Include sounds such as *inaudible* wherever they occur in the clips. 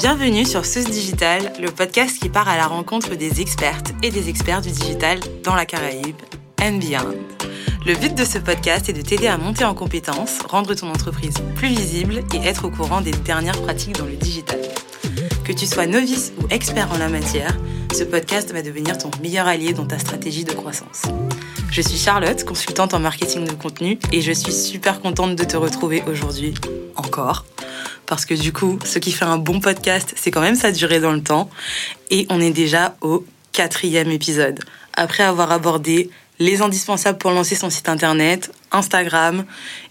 Bienvenue sur Sus Digital, le podcast qui part à la rencontre des expertes et des experts du digital dans la Caraïbe and beyond. Le but de ce podcast est de t'aider à monter en compétences, rendre ton entreprise plus visible et être au courant des dernières pratiques dans le digital. Que tu sois novice ou expert en la matière, ce podcast va devenir ton meilleur allié dans ta stratégie de croissance. Je suis Charlotte, consultante en marketing de contenu, et je suis super contente de te retrouver aujourd'hui, encore. Parce que du coup, ce qui fait un bon podcast, c'est quand même sa durée dans le temps. Et on est déjà au quatrième épisode. Après avoir abordé les indispensables pour lancer son site internet, Instagram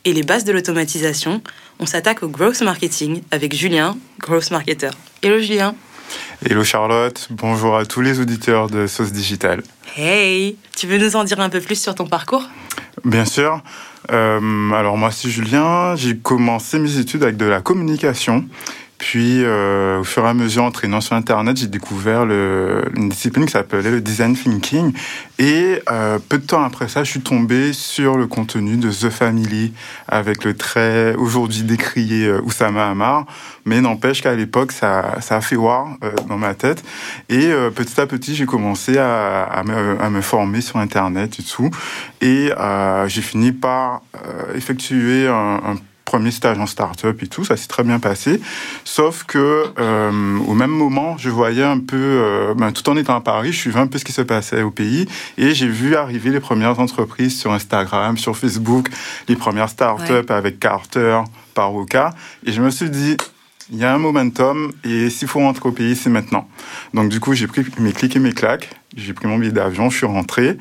et les bases de l'automatisation, on s'attaque au growth marketing avec Julien, growth marketer. Hello Julien. Hello Charlotte, bonjour à tous les auditeurs de Sauce Digital. Hey, tu veux nous en dire un peu plus sur ton parcours? Bien sûr. Euh, alors moi c'est Julien, j'ai commencé mes études avec de la communication puis, euh, au fur et à mesure, en traînant sur Internet, j'ai découvert le, une discipline qui s'appelait le design thinking. Et euh, peu de temps après ça, je suis tombé sur le contenu de The Family avec le très aujourd'hui décrié euh, Oussama Hamar. Mais n'empêche qu'à l'époque, ça, ça a fait voir euh, dans ma tête. Et euh, petit à petit, j'ai commencé à, à, me, à, me, former sur Internet et tout. Et j'ai fini par effectuer un, un premier stage en start-up et tout, ça s'est très bien passé. Sauf que euh, au même moment, je voyais un peu, euh, ben, tout en étant à Paris, je suivais un peu ce qui se passait au pays et j'ai vu arriver les premières entreprises sur Instagram, sur Facebook, les premières start-up ouais. avec Carter, Paroka, et je me suis dit, il y a un momentum et s'il faut rentrer au pays, c'est maintenant. Donc du coup, j'ai pris mes clics et mes claques, j'ai pris mon billet d'avion, je suis rentré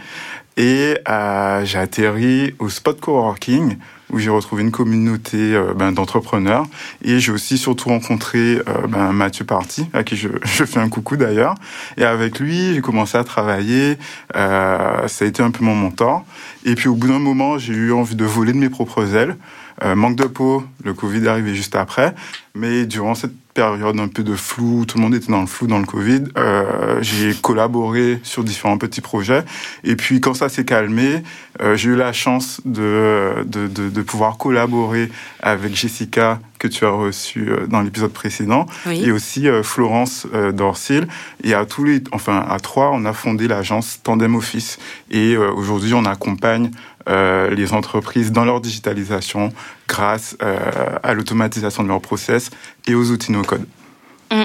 et euh, j'ai atterri au Spot Coworking où j'ai retrouvé une communauté euh, ben, d'entrepreneurs. Et j'ai aussi surtout rencontré euh, ben, Mathieu Party, à qui je, *laughs* je fais un coucou d'ailleurs. Et avec lui, j'ai commencé à travailler. Euh, ça a été un peu mon mentor. Et puis au bout d'un moment, j'ai eu envie de voler de mes propres ailes. Euh, manque de peau, le Covid est arrivé juste après. Mais durant cette période un peu de flou, tout le monde était dans le flou dans le Covid, euh, j'ai collaboré sur différents petits projets. Et puis quand ça s'est calmé, euh, j'ai eu la chance de, de, de, de, pouvoir collaborer avec Jessica, que tu as reçu dans l'épisode précédent, oui. et aussi euh, Florence euh, Dorsil. Et à tous les, enfin à trois, on a fondé l'agence Tandem Office. Et euh, aujourd'hui, on accompagne euh, les entreprises dans leur digitalisation grâce euh, à l'automatisation de leurs process et aux outils no-code. Mmh.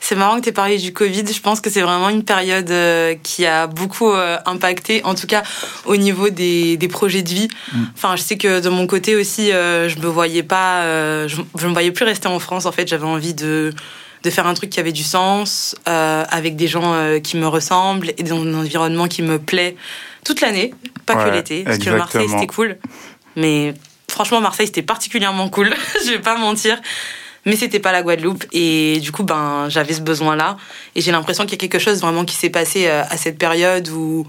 C'est marrant que tu aies parlé du Covid. Je pense que c'est vraiment une période euh, qui a beaucoup impacté, en tout cas au niveau des, des projets de vie. Mmh. Enfin, je sais que de mon côté aussi, je me voyais pas, je, je me voyais plus rester en France. En fait, j'avais envie de de faire un truc qui avait du sens, euh, avec des gens euh, qui me ressemblent et dans un environnement qui me plaît toute l'année, pas ouais, que l'été. Parce que Marseille, c'était cool. Mais franchement, Marseille, c'était particulièrement *laughs* cool. je vais pas mentir. Mais c'était pas la Guadeloupe. Et du coup, ben, j'avais ce besoin-là. Et j'ai l'impression qu'il y a quelque chose vraiment qui s'est passé euh, à cette période où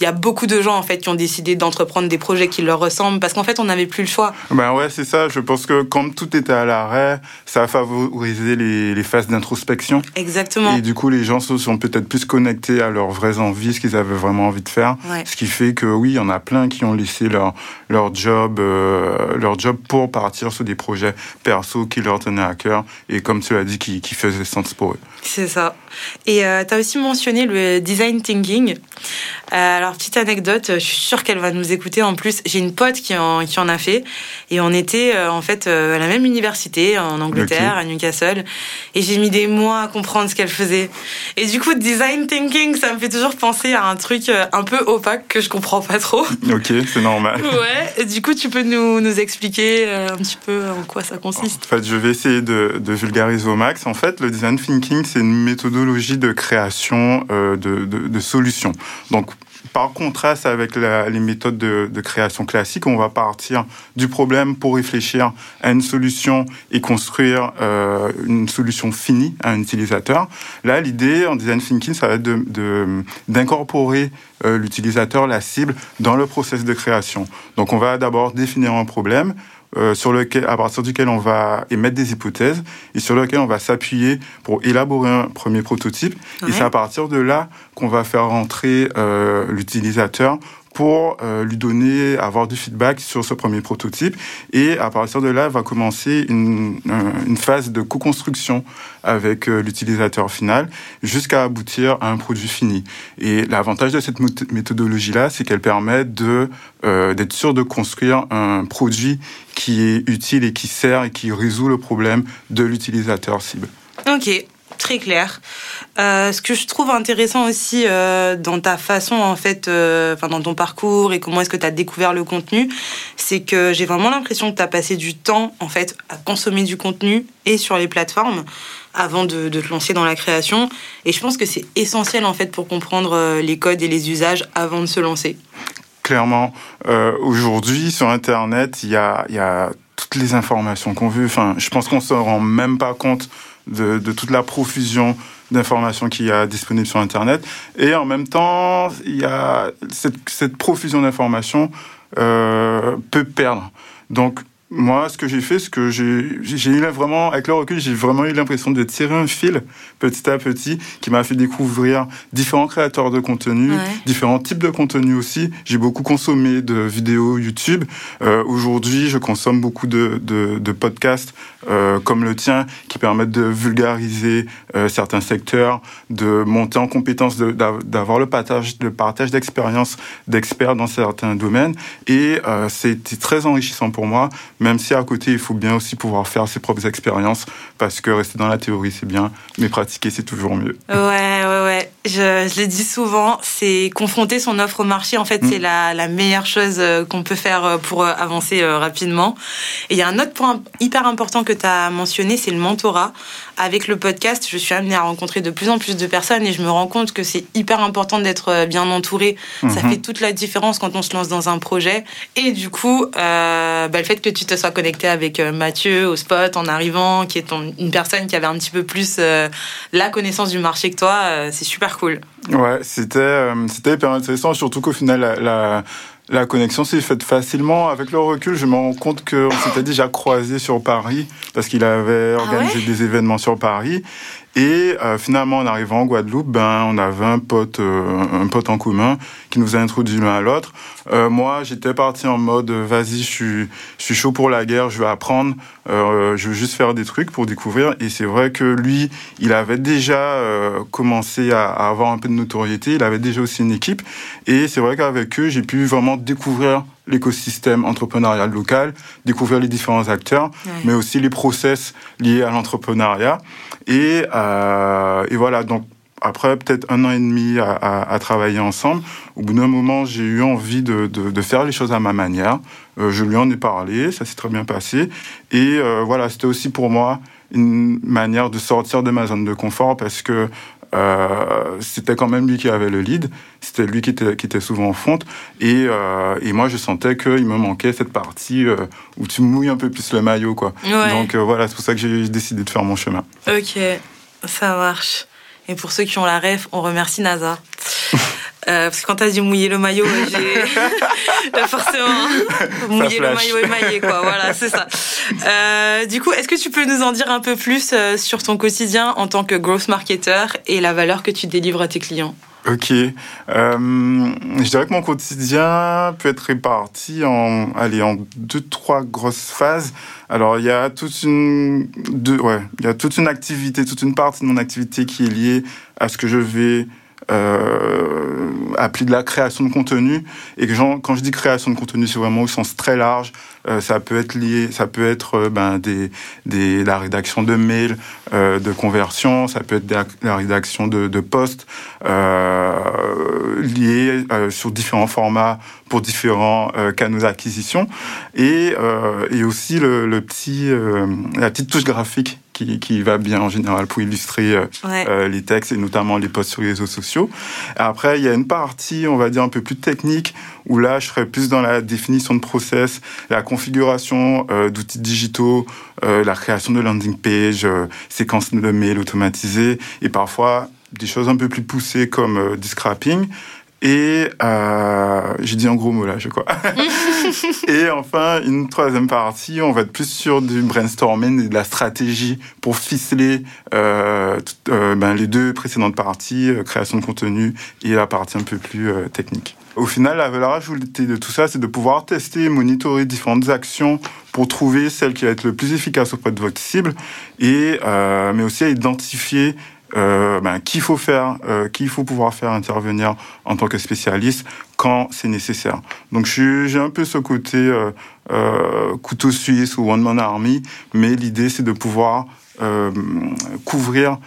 il y a beaucoup de gens en fait qui ont décidé d'entreprendre des projets qui leur ressemblent parce qu'en fait on n'avait plus le choix. Ben ouais, c'est ça. Je pense que quand tout était à l'arrêt, ça a favorisé les, les phases d'introspection. Exactement. Et du coup, les gens se sont peut-être plus connectés à leurs vraies envies, ce qu'ils avaient vraiment envie de faire. Ouais. Ce qui fait que oui, il y en a plein qui ont laissé leur leur job, euh, leur job pour partir sur des projets perso qui leur tenaient à cœur et comme tu l'as dit, qui, qui faisaient sens pour eux. C'est ça. Et euh, tu as aussi mentionné le design thinking. Euh, alors, petite anecdote, je suis sûre qu'elle va nous écouter. En plus, j'ai une pote qui en, qui en a fait. Et on était, euh, en fait, à la même université, en Angleterre, okay. à Newcastle. Et j'ai mis des mois à comprendre ce qu'elle faisait. Et du coup, design thinking, ça me fait toujours penser à un truc un peu opaque que je comprends pas trop. *laughs* Ok, c'est normal. ouais. Et du coup, tu peux nous, nous expliquer un petit peu en quoi ça consiste? En fait, je vais essayer de, de vulgariser au max. En fait, le design thinking, c'est une méthodologie de création euh, de, de, de, solutions. Donc, par contraste avec les méthodes de, création classiques, on va partir du problème pour réfléchir à une solution et construire euh, une solution finie à un utilisateur. Là, l'idée en design thinking, ça va être d'incorporer euh, l'utilisateur, la cible, dans le process de création. Donc, on va d'abord définir un problème, euh, sur lequel, à partir duquel on va émettre des hypothèses et sur lequel on va s'appuyer pour élaborer un premier prototype. Ouais. Et c'est à partir de là qu'on va faire rentrer euh, l'utilisateur pour euh, lui donner, avoir du feedback sur ce premier prototype. Et à partir de là, va commencer une, une phase de co-construction avec euh, l'utilisateur final jusqu'à aboutir à un produit fini. Et l'avantage de cette méthodologie-là, c'est qu'elle permet de euh, d'être sûr de construire un produit qui est utile et qui sert et qui résout le problème de l'utilisateur cible. Ok, très clair. Euh, ce que je trouve intéressant aussi euh, dans ta façon, en fait, euh, dans ton parcours et comment est-ce que tu as découvert le contenu, c'est que j'ai vraiment l'impression que tu as passé du temps, en fait, à consommer du contenu et sur les plateformes avant de, te lancer dans la création. Et je pense que c'est essentiel, en fait, pour comprendre les codes et les usages avant de se lancer. Clairement, aujourd'hui, sur Internet, il y a, toutes les informations qu'on veut. Enfin, je pense qu'on se rend même pas compte de, de toute la profusion d'informations qu'il y a disponible sur Internet. Et en même temps, il y a cette, cette profusion d'informations euh, peut perdre. Donc, moi, ce que j'ai fait, c'est que j'ai eu vraiment, avec le recul, j'ai vraiment eu l'impression de tirer un fil petit à petit qui m'a fait découvrir différents créateurs de contenu, différents types de contenu aussi. J'ai beaucoup consommé de vidéos YouTube. Euh, Aujourd'hui, je consomme beaucoup de, de, de podcasts euh, comme le tien qui permettent de vulgariser euh, certains secteurs, de monter en compétence, d'avoir le partage, le partage d'expériences d'experts dans certains domaines. Et euh, c'était très enrichissant pour moi même si à côté, il faut bien aussi pouvoir faire ses propres expériences, parce que rester dans la théorie, c'est bien, mais pratiquer, c'est toujours mieux. Ouais, ouais, ouais. Je, je le dis souvent, c'est confronter son offre au marché, en fait, c'est mm. la, la, meilleure chose euh, qu'on peut faire euh, pour euh, avancer rapidement. Et il y a un autre point hyper important que tu as mentionné, c'est le mentorat. Avec le podcast, je suis amenée à rencontrer de plus en plus de personnes et je me rends compte que c'est hyper important d'être bien entouré. Ça mm-hmm. fait toute la différence quand on se lance dans un projet. Et du coup, euh, bah, le fait que tu te sois connecté avec Mathieu au spot en arrivant, qui est une personne qui avait un petit peu plus la connaissance du marché que toi, c'est super cool. Ouais, c'était euh, c'était hyper intéressant, surtout qu'au final, la, la, connexion s'est faite facilement. Avec le recul, je me rends compte qu'on s'était déjà croisé sur Paris, parce qu'il avait ah organisé des événements sur Paris. Et euh, finalement, en arrivant en Guadeloupe, ben, on avait un pote, euh, un pote en commun qui nous a introduit l'un à l'autre. Euh, moi, j'étais parti en mode, vas-y, je suis, je suis chaud pour la guerre, je veux apprendre, je veux juste faire des trucs pour découvrir. Et c'est vrai que lui, il avait déjà commencé à, à, avoir un peu de notoriété, il avait déjà aussi une équipe. Et c'est vrai qu'avec eux, j'ai pu vraiment découvrir l'écosystème entrepreneurial local, découvrir les différents acteurs, mais aussi les process liés à l'entrepreneuriat. Et, euh, et voilà, donc après peut-être un an et demi à, à, travailler ensemble, au bout d'un moment, j'ai eu envie de, de, de, faire les choses à ma manière. Euh, je lui en ai parlé, ça s'est très bien passé. Et euh, voilà, c'était aussi pour moi une manière de sortir de ma zone de confort parce que euh, c'était quand même lui qui avait le lead, c'était lui qui était, qui était souvent en fonte, et, euh, et moi je sentais qu'il me manquait cette partie euh, où tu mouilles un peu plus le maillot, quoi. Donc voilà, c'est pour ça que j'ai décidé de faire mon chemin. Ok, ça marche. Et pour ceux qui ont la ref, on remercie NASA. Euh, parce que quand t'as dit mouiller le maillot, j'ai *laughs* forcément mouiller le maillot émaillé, quoi. Voilà, c'est ça. Euh, du coup, est-ce que tu peux nous en dire un peu plus euh, sur ton quotidien en tant que growth marketer et la valeur que tu délivres à tes clients? Ok. Euh, je dirais que mon quotidien peut être réparti en, allez, en deux, trois grosses phases. Alors, il y a toute une, deux, ouais, il y a toute une activité, toute une partie de mon activité qui est liée à ce que je vais euh, appeler de la création de contenu. Et que quand je dis création de contenu, c'est vraiment au sens très large. Euh, ça peut être lié, ça peut être euh, ben, des, des, la rédaction de mails, euh, de conversion, ça peut être la rédaction de, de posts euh, liés euh, sur différents formats pour différents canaux d'acquisition et, et aussi le, le petit, la petite touche graphique qui, qui, va bien en général pour illustrer euh, les textes et notamment les posts sur les réseaux sociaux. Après, il y a une partie, on va dire, un peu plus technique où là, je serais plus dans la définition de process, la configuration euh, d'outils digitaux, euh, la création de landing page, euh, séquences de mails automatisées et parfois des choses un peu plus poussées comme du scrapping. Et euh, j'ai dit un gros mot là, je crois. *laughs* et enfin, une troisième partie, on va être plus sur du brainstorming et de la stratégie pour ficeler euh, euh, ben, les deux précédentes parties, euh, création de contenu et la partie un peu plus euh, technique. Au final, la valeur ajoutée de tout ça, c'est de pouvoir tester et monitorer différentes actions pour trouver celle qui va être le plus efficace auprès de votre cible, et euh, mais aussi à identifier euh, ben, qu'il faut faire, euh, qu'il faut pouvoir faire intervenir en tant que spécialiste quand c'est nécessaire. Donc j'ai un peu ce côté euh, couteau suisse ou one man army, mais l'idée c'est de pouvoir couvrir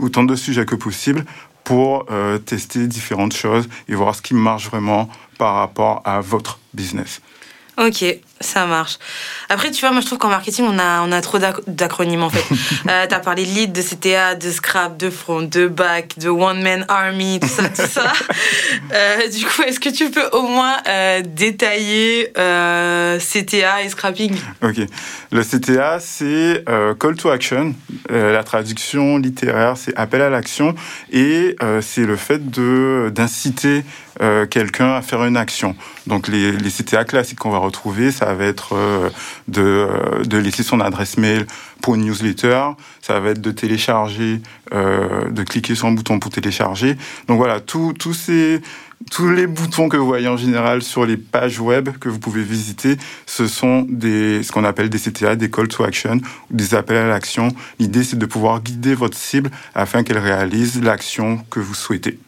autant de sujets que possible pour tester différentes choses et voir ce qui marche vraiment par rapport à votre business. Ok, ça marche. Après, tu vois, moi je trouve qu'en marketing, on a, on a trop d'acronymes en fait. *laughs* euh, tu as parlé de lead, de CTA, de scrap, de front, de back, de one man army, tout ça, tout ça. *laughs* Euh, du coup, est-ce que tu peux au moins euh, détailler euh, CTA et scrapping? Ok. Le CTA, c'est call to action. La traduction littéraire, c'est appel à l'action. Et c'est le fait d'inciter quelqu'un à faire une action. Donc les, les CTA classiques qu'on va retrouver, ça va être euh, de, euh, de laisser son adresse mail pour une newsletter, ça va être de télécharger, euh, de cliquer sur un bouton pour télécharger. Donc voilà, tous ces tous les boutons que vous voyez en général sur les pages web que vous pouvez visiter, ce sont des, ce qu'on appelle des CTA, des call to action, des appels à l'action. L'idée, c'est de pouvoir guider votre cible afin qu'elle réalise l'action que vous souhaitez.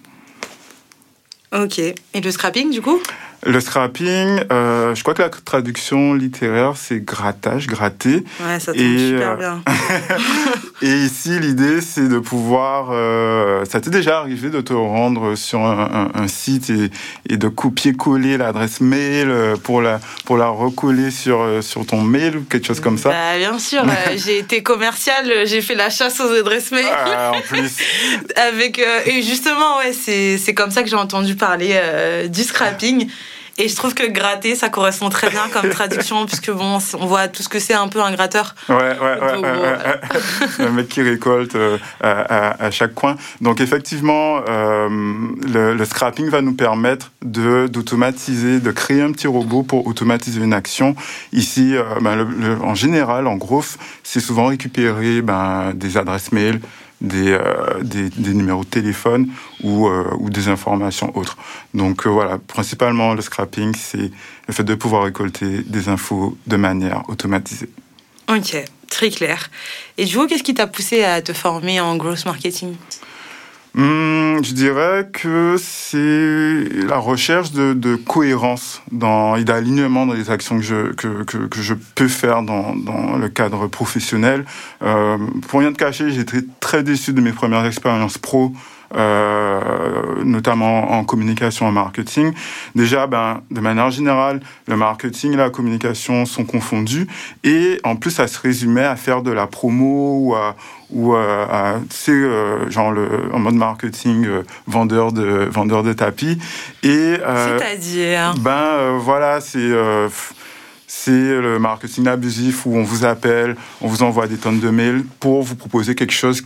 Ok. Et le scrapping, du coup? Le scrapping, euh, je crois que la traduction littéraire, c'est grattage, gratter. Ouais, ça tombe Et, super euh, bien. *laughs* Et ici, l'idée, c'est de pouvoir... Euh, ça t'est déjà arrivé de te rendre sur un, un, un site et, et, de copier-coller l'adresse mail pour la, pour la recoller sur, sur ton mail ou quelque chose comme ça? Bah, Bien sûr, *laughs* j'ai été commercial, j'ai fait la chasse aux adresses mail. Ah, en plus. *laughs* Avec, euh, et justement, ouais, c'est comme ça que j'ai entendu parler du scrapping. Et je trouve que gratter, ça correspond très bien comme traduction, *laughs* puisque bon, on voit tout ce que c'est un peu un gratteur. Ouais, ouais, ouais. Donc, ouais, bon, ouais. *laughs* Le mec qui récolte euh, à, à, à, chaque coin. Donc effectivement, euh, le, le, scrapping va nous permettre de d'automatiser, de créer un petit robot pour automatiser une action. Ici, euh, ben, le, le, en général, en gros, c'est souvent récupérer ben, des adresses mail, des, euh, des, des, numéros de téléphone ou, euh, ou des informations autres. Donc euh, voilà, principalement le scrapping, c'est le fait de pouvoir récolter des infos de manière automatisée. Ok, très clair. Et du coup, qu'est-ce qui t'a poussé à te former en growth marketing? Hum, je dirais que c'est la recherche de, cohérence dans, et d'alignement dans les actions que je, que, que je peux faire dans, dans, le cadre professionnel. Euh, pour rien te cacher, j'étais très déçu de mes premières expériences pro. Euh, notamment en communication et marketing. Déjà, ben, de manière générale, le marketing et la communication sont confondus et en plus, ça se résumait à faire de la promo ou à, ou euh, sais, euh, genre le, en mode marketing, euh, vendeur de vendeur de tapis. Et c'est-à-dire, ben voilà, c'est c'est le marketing abusif où on vous appelle, on vous envoie des tonnes de mails pour vous proposer quelque chose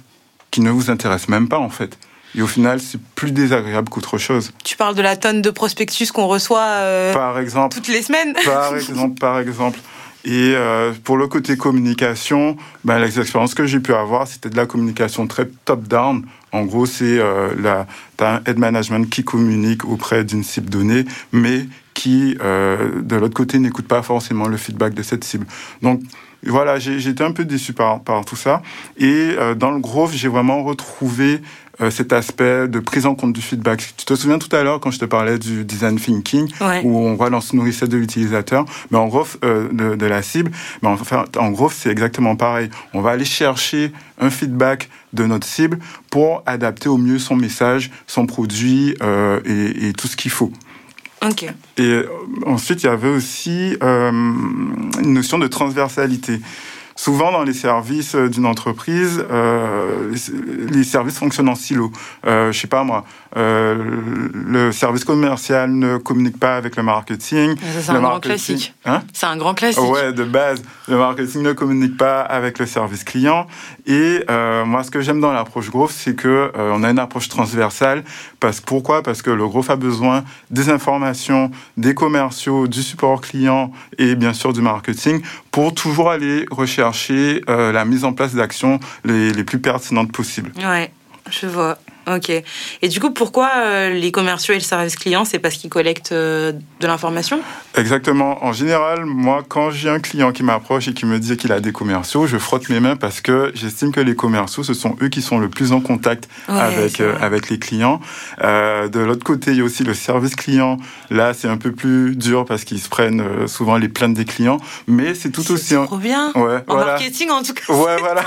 qui ne vous intéresse même pas en fait. Et au final, c'est plus désagréable qu'autre chose. Tu parles de la tonne de prospectus qu'on reçoit euh, par exemple, toutes les semaines Par *laughs* exemple, par exemple. Et euh, pour le côté communication, ben, les expériences que j'ai pu avoir, c'était de la communication très top-down. En gros, c'est euh, la, un head management qui communique auprès d'une cible donnée, mais qui, euh, de l'autre côté, n'écoute pas forcément le feedback de cette cible. Donc, voilà, j'ai été un peu déçu par, par tout ça. Et euh, dans le Growth, j'ai vraiment retrouvé euh, cet aspect de prise en compte du feedback. Tu te souviens tout à l'heure quand je te parlais du design thinking, ouais. où on voit dans ce nourrisseur de l'utilisateur, mais en Growth, euh, de, de, la cible, mais enfin, en Growth, c'est exactement pareil. On va aller chercher un feedback de notre cible pour adapter au mieux son message, son produit euh, et, et tout ce qu'il faut. Ok. Et ensuite, il y avait aussi euh, une notion de transversalité. Souvent, dans les services d'une entreprise, euh, les services fonctionnent en silo. Euh, je sais pas moi, le service commercial ne communique pas avec le marketing. C'est un grand classique. Hein c'est un grand classique. Ouais, de base, le marketing ne communique pas avec le service client. Et moi, ce que j'aime dans l'approche growth, c'est que on a une approche transversale. Parce pourquoi? Parce que le growth a besoin des informations, des commerciaux, du support client et bien sûr du marketing pour toujours aller rechercher la mise en place d'actions les, les plus pertinentes possibles. Ouais, je vois. Ok. Et du coup, pourquoi euh, les commerciaux et le service client C'est parce qu'ils collectent euh, de l'information? Exactement. En général, moi, quand j'ai un client qui m'approche et qui me dit qu'il a des commerciaux, je frotte mes mains parce que j'estime que les commerciaux, ce sont eux qui sont le plus en contact avec, euh, avec les clients. de l'autre côté, il y a aussi le service client. Là, c'est un peu plus dur parce qu'ils se prennent souvent les plaintes des clients, mais c'est tout aussi... Trop bien. Ouais, en marketing, en tout cas. Ouais, voilà.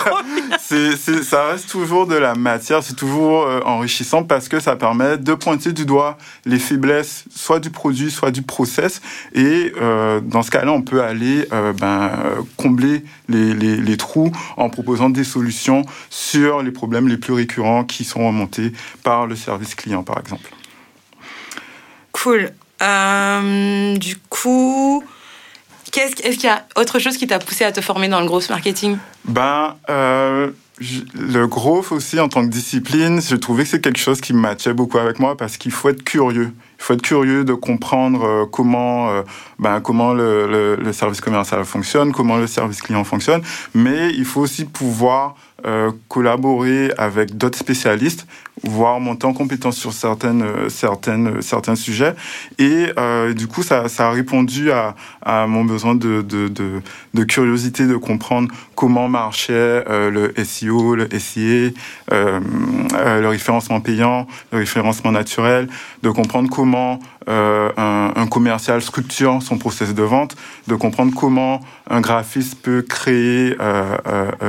C'est, ça reste toujours de la matière, c'est toujours enrichissant parce que ça permet de pointer du doigt les faiblesses soit du produit, soit du process. Et euh, dans ce cas-là, on peut aller euh, ben, combler les, les, trous en proposant des solutions sur les problèmes les plus récurrents qui sont remontés par le service client, par exemple. Cool. Euh, du coup, est-ce qu'il y a autre chose qui t'a poussé à te former dans le gros marketing? Ben, le growth aussi en tant que discipline, je trouvais que c'est quelque chose qui matchait beaucoup avec moi parce qu'il faut être curieux. Il faut être curieux de comprendre euh, comment, euh, ben, comment le, le, service commercial fonctionne, comment le service client fonctionne, mais il faut aussi pouvoir euh, collaborer avec d'autres spécialistes, voire monter en compétence sur certaines, certaines, certains sujets. Et euh, du coup, ça, a répondu à, mon besoin de, de, curiosité, de comprendre comment marchait euh, le SEO, le SIA, euh, le référencement payant, le référencement naturel, de comprendre comment un, un, commercial structure son process de vente, de comprendre comment un graphiste peut créer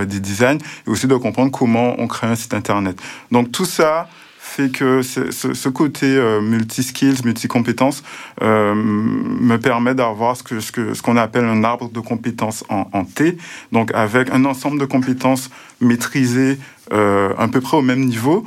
des designs, et aussi de comprendre comment on crée un site internet. Donc tout ça fait que ce, côté euh, multi-skills, multi-compétences euh, me permet d'avoir ce qu'on ce que, ce qu'on appelle un arbre de compétences en, T, donc avec un ensemble de compétences maîtrisées euh, à peu près au même niveau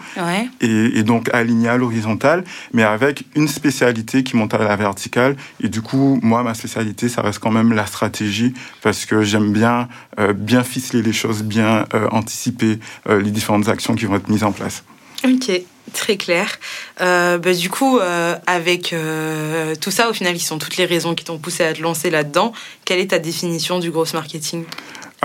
et, et, donc alignées à l'horizontale, mais avec une spécialité qui monte à la verticale. Et du coup, moi, ma spécialité, ça reste quand même la stratégie parce que j'aime bien euh, bien ficeler les choses, bien euh, anticiper les différentes actions qui vont être mises en place. Ok. Très clair. Euh, bah, du coup, euh, avec euh, tout ça, au final, qui sont toutes les raisons qui t'ont poussé à te lancer là-dedans, quelle est ta définition du gros marketing?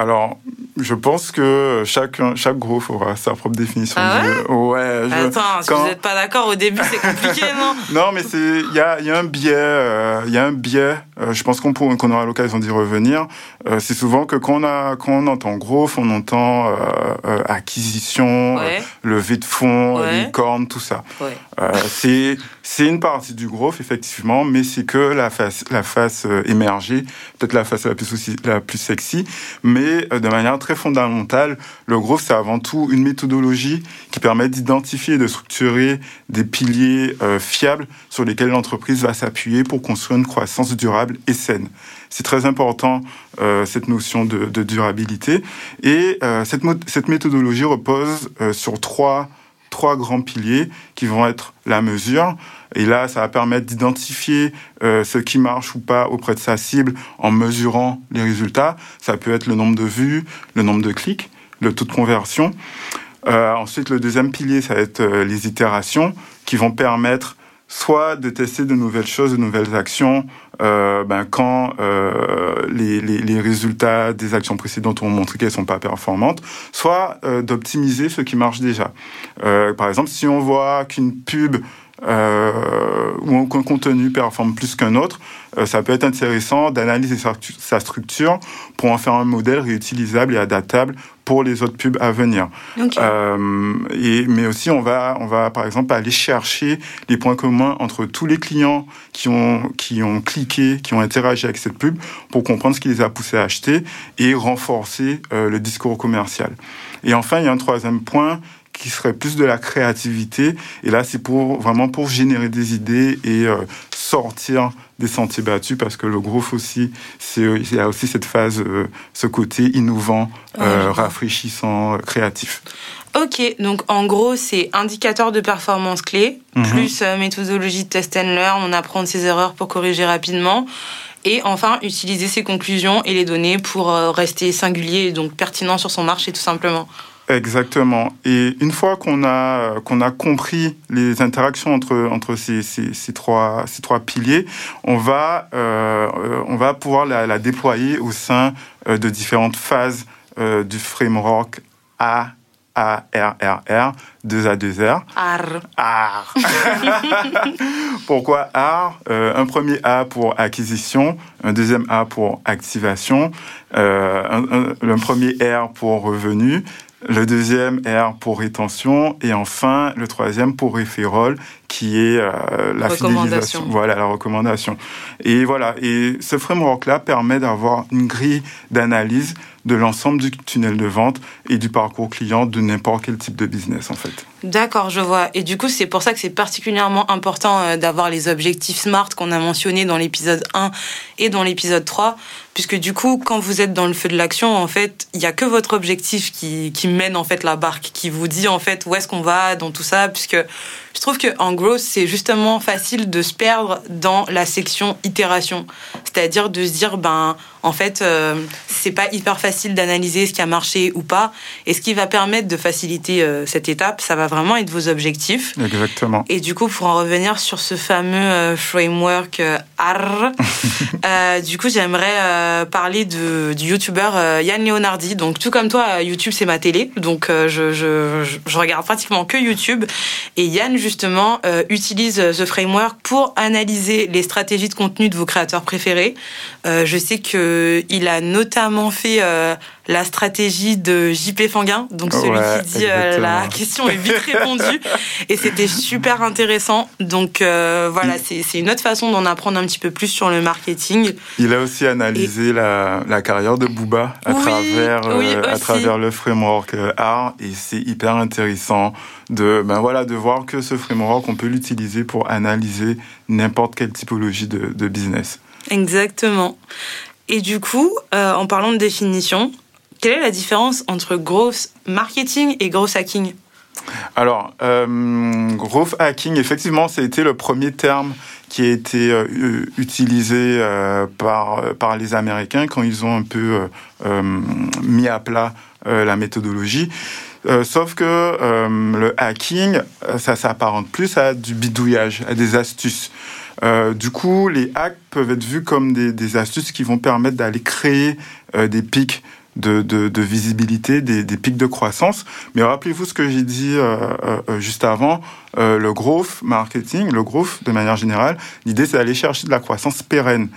Alors, je pense que chaque, chaque groupe aura sa propre définition. Ah ouais, je... Attends, si vous n'êtes pas d'accord au début, c'est compliqué, *laughs* non? Non, mais il y a, y a un biais, il y a un biais euh, je pense qu'on qu'on aura l'occasion d'y revenir. Euh, c'est souvent que quand on, a, quand on entend growth, on entend euh, acquisition, levée de fonds, licorne, tout ça. c'est c'est une partie du growth, effectivement, mais c'est que la face, la face émergée, peut-être la face la plus, la plus sexy, mais de manière très fondamentale, le growth, c'est avant tout une méthodologie qui permet d'identifier et de structurer des piliers fiables sur lesquels l'entreprise va s'appuyer pour construire une croissance durable et saine. C'est très important, euh, cette notion de, durabilité. Et euh, cette, méthodologie repose euh, sur trois, trois grands piliers qui vont être la mesure. Et là, ça va permettre d'identifier ce qui marche ou pas auprès de sa cible en mesurant les résultats. Ça peut être le nombre de vues, le nombre de clics, le taux de conversion. ensuite, le deuxième pilier, ça va être les itérations qui vont permettre soit de tester de nouvelles choses, de nouvelles actions, euh, ben, quand euh, les, les, les, résultats des actions précédentes ont montré qu'elles sont pas performantes, soit euh, d'optimiser ce qui marche déjà. Euh, par exemple, si on voit qu'une pub euh, ou qu'un contenu performe plus qu'un autre, euh, ça peut être intéressant d'analyser sa, structure pour en faire un modèle réutilisable et adaptable pour les autres pubs à venir. Euh, et, mais aussi, on va, on va par exemple aller chercher les points communs entre tous les clients qui ont, qui ont cliqué, qui ont interagi avec cette pub pour comprendre ce qui les a poussés à acheter et renforcer euh, le discours commercial. Et enfin, il y a un troisième point qui serait plus de la créativité. Et là, c'est pour vraiment pour générer des idées et sortir des sentiers battus parce que le growth aussi, c'est il y a aussi cette phase, ce côté innovant, rafraîchissant, créatif. Ok, donc en gros, c'est indicateur de performance clé, mhm. plus méthodologie de test and learn, on apprend de ses erreurs pour corriger rapidement. Et enfin, utiliser ses conclusions et les données pour rester singulier et donc pertinent sur son marché tout simplement. Exactement. Et une fois qu'on a qu'on a compris les interactions entre entre ces, ces, ces trois ces trois piliers, on va euh, on va pouvoir la, la, déployer au sein euh, de différentes phases euh, du framework A a R R R 2 A 2 R. R. R. *laughs* Pourquoi R euh, Un premier A pour acquisition, un deuxième A pour activation, euh, un, un, premier R pour revenu, le deuxième R pour rétention et enfin le troisième pour référol qui est euh, la fidélisation. Voilà la recommandation. Et voilà et ce framework là permet d'avoir une grille d'analyse de l'ensemble du tunnel de vente et du parcours client de n'importe quel type de business en fait. D'accord, je vois. Et du coup, c'est pour ça que c'est particulièrement important euh, d'avoir les objectifs SMART qu'on a mentionnés dans l'épisode 1 et dans l'épisode 3, puisque du coup, quand vous êtes dans le feu de l'action, en fait, il n'y a que votre objectif qui, mène en fait la barque, qui vous dit en fait où est-ce qu'on va dans tout ça, puisque je trouve que en gros, c'est justement facile de se perdre dans la section itération, c'est-à-dire de se dire ben en fait, euh, c'est pas hyper facile d'analyser ce qui a marché ou pas, et ce qui va permettre de faciliter euh, cette étape, ça va vraiment être vos objectifs. Exactement. Et du coup, pour en revenir sur ce fameux euh, framework AR, *laughs* du coup, j'aimerais parler de, du youtubeur Yann Leonardi. Donc, tout comme toi, YouTube c'est ma télé, donc je, je, je, regarde pratiquement que YouTube, et Yann justement euh, utilise euh, ce framework pour analyser les stratégies de contenu de vos créateurs préférés. Euh, je sais que il a notamment fait la stratégie de JP Fanguin, donc celui qui dit la *laughs* question est vite répondue, et c'était super intéressant. Donc voilà, c'est une autre façon d'en apprendre un petit peu plus sur le marketing. Il a aussi analysé la, la, carrière de Booba à travers à travers le framework art, et c'est hyper intéressant de ben voilà de voir que ce framework on peut l'utiliser pour analyser n'importe quelle typologie de, de, business. Exactement. Et du coup, euh, en parlant de définition, quelle est la différence entre growth marketing et growth hacking alors, euh, growth hacking, effectivement, été le premier terme qui a été euh, utilisé euh, par, par les Américains quand ils ont un peu mis à plat la méthodologie. Sauf que le hacking, ça s'apparente plus à du bidouillage, à des astuces. Du coup, les hacks peuvent être vus comme des, astuces qui vont permettre d'aller créer des pics de, visibilité, des, pics de croissance. Mais rappelez-vous ce que j'ai dit juste avant, le growth marketing, le growth de manière générale, l'idée c'est d'aller chercher de la croissance pérenne.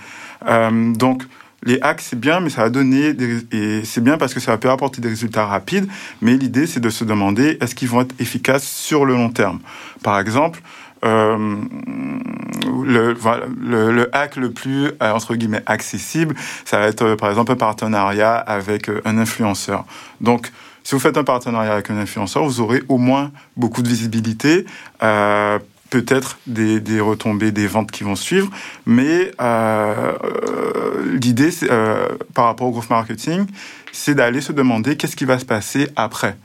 donc, les hacks, c'est bien, mais ça va donner et c'est bien parce que ça peut apporter des résultats rapides. Mais l'idée, c'est de se demander est-ce qu'ils vont être efficaces sur le long terme? Par exemple, euh, le, hack le plus euh, entre guillemets accessible, ça va être euh, par exemple un partenariat avec un influenceur. Donc si vous faites un partenariat avec un influenceur, vous aurez au moins beaucoup de visibilité. Peut-être des, retombées, des ventes qui vont suivre, mais l'idée, par rapport au growth marketing, c'est d'aller se demander qu'est-ce qui va se passer après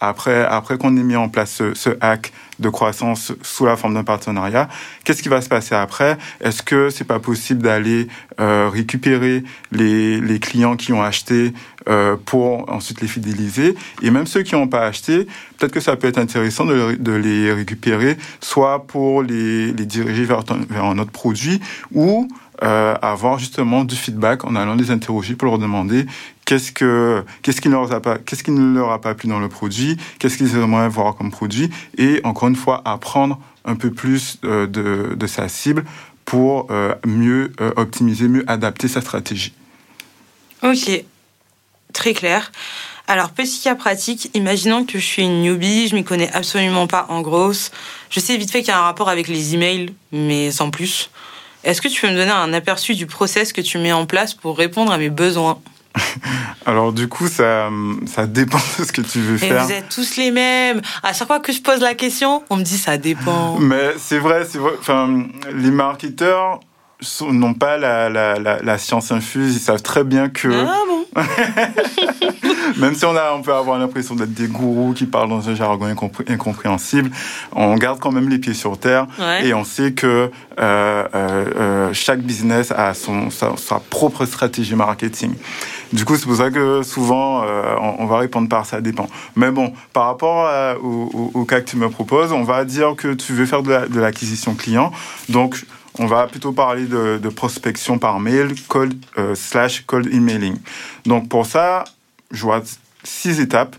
après, après qu'on ait mis en place ce, ce, hack de croissance sous la forme d'un partenariat, qu'est-ce qui va se passer après? Est-ce que c'est pas possible d'aller euh, récupérer les, les, clients qui ont acheté euh, pour ensuite les fidéliser? Et même ceux qui n'ont pas acheté, peut-être que ça peut être intéressant de, de les récupérer, soit pour les, les diriger vers, vers un autre produit ou euh, avoir justement du feedback en allant les interroger pour leur demander qu'est-ce que qu'est-ce qui ne leur a pas qu'est-ce qui ne leur a pas plu dans le produit, qu'est-ce qu'ils aimeraient voir comme produit et encore une fois apprendre un peu plus euh, de, sa cible pour euh, mieux optimiser, mieux adapter sa stratégie. Ok, très clair. Alors, petit cas pratique, imaginons que je suis une newbie, je m'y connais absolument pas en grosse. Je sais vite fait qu'il y a un rapport avec les emails, mais sans plus. Est-ce que tu peux me donner un aperçu du process que tu mets en place pour répondre à mes besoins? *laughs* Alors du coup, ça, ça dépend de ce que tu veux Et faire. vous êtes tous les mêmes. À chaque fois que je pose la question, on me dit ça dépend. *laughs* Mais c'est vrai, c'est vrai. Enfin, les marketeurs n'ont pas la, la, la, la science infuse. Ils savent très bien que Ah bon? *laughs* même si on, a, on peut avoir l'impression d'être des gourous qui parlent dans un jargon incompré- incompréhensible, on garde quand même les pieds sur terre Ouais. et on sait que euh, euh, euh, chaque business a son, sa, sa propre stratégie marketing. Du coup, c'est pour ça que souvent, euh, on, on va répondre par ça dépend. Mais bon, par rapport à- au, au- au cas que tu me proposes, on va dire que tu veux faire de la- de l'acquisition client. Donc, on va plutôt parler de, de prospection par mail, cold euh, slash cold emailing. Donc, pour ça, je vois six étapes.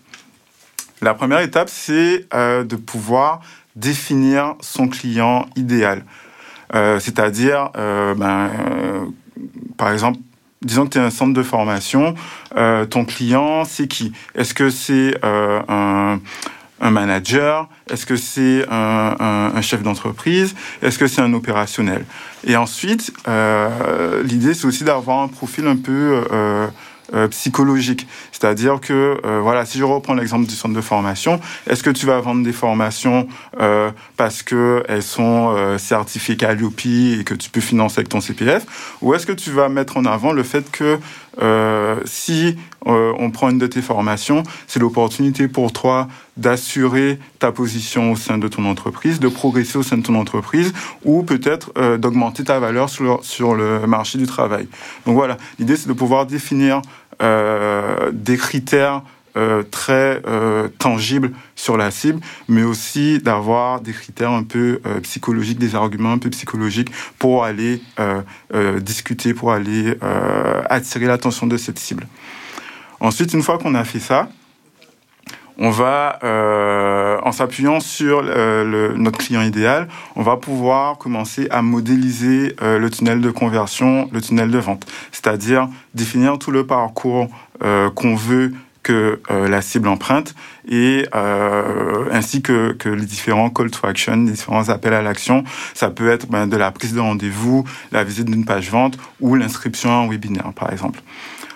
La première étape, c'est euh, de pouvoir définir son client idéal. Euh, C'est-à-dire, euh, ben, par exemple, disons que tu es un centre de formation, ton client, c'est qui? Est-ce que c'est un, un manager? Est-ce que c'est un, chef d'entreprise? Est-ce que c'est un opérationnel? Et ensuite, l'idée, c'est aussi d'avoir un profil un peu... euh, psychologique. C'est-à-dire que, euh, voilà, si je reprends l'exemple du centre de formation, est-ce que tu vas vendre des formations euh, parce que elles sont euh, certifiées Calliope et que tu peux financer avec ton CPF, ou est-ce que tu vas mettre en avant le fait que euh, si euh, on prend une de tes formations, c'est l'opportunité pour toi d'assurer ta position au sein de ton entreprise, de progresser au sein de ton entreprise, ou peut-être euh, d'augmenter ta valeur sur le, marché du travail. Donc voilà, l'idée c'est de pouvoir définir des critères euh, très euh, tangibles sur la cible, mais aussi d'avoir des critères un peu euh, psychologiques, des arguments un peu psychologiques pour aller discuter, pour aller attirer l'attention de cette cible. Ensuite, une fois qu'on a fait ça, on va, en s'appuyant sur notre client idéal, on va pouvoir commencer à modéliser le tunnel de conversion, le tunnel de vente. C'est-à-dire définir tout le parcours qu'on veut que euh, la cible emprunte et euh, ainsi que, que les différents call to action, les différents appels à l'action. Ça peut être ben, de la prise de rendez-vous, la visite d'une page vente ou l'inscription à un webinaire, par exemple.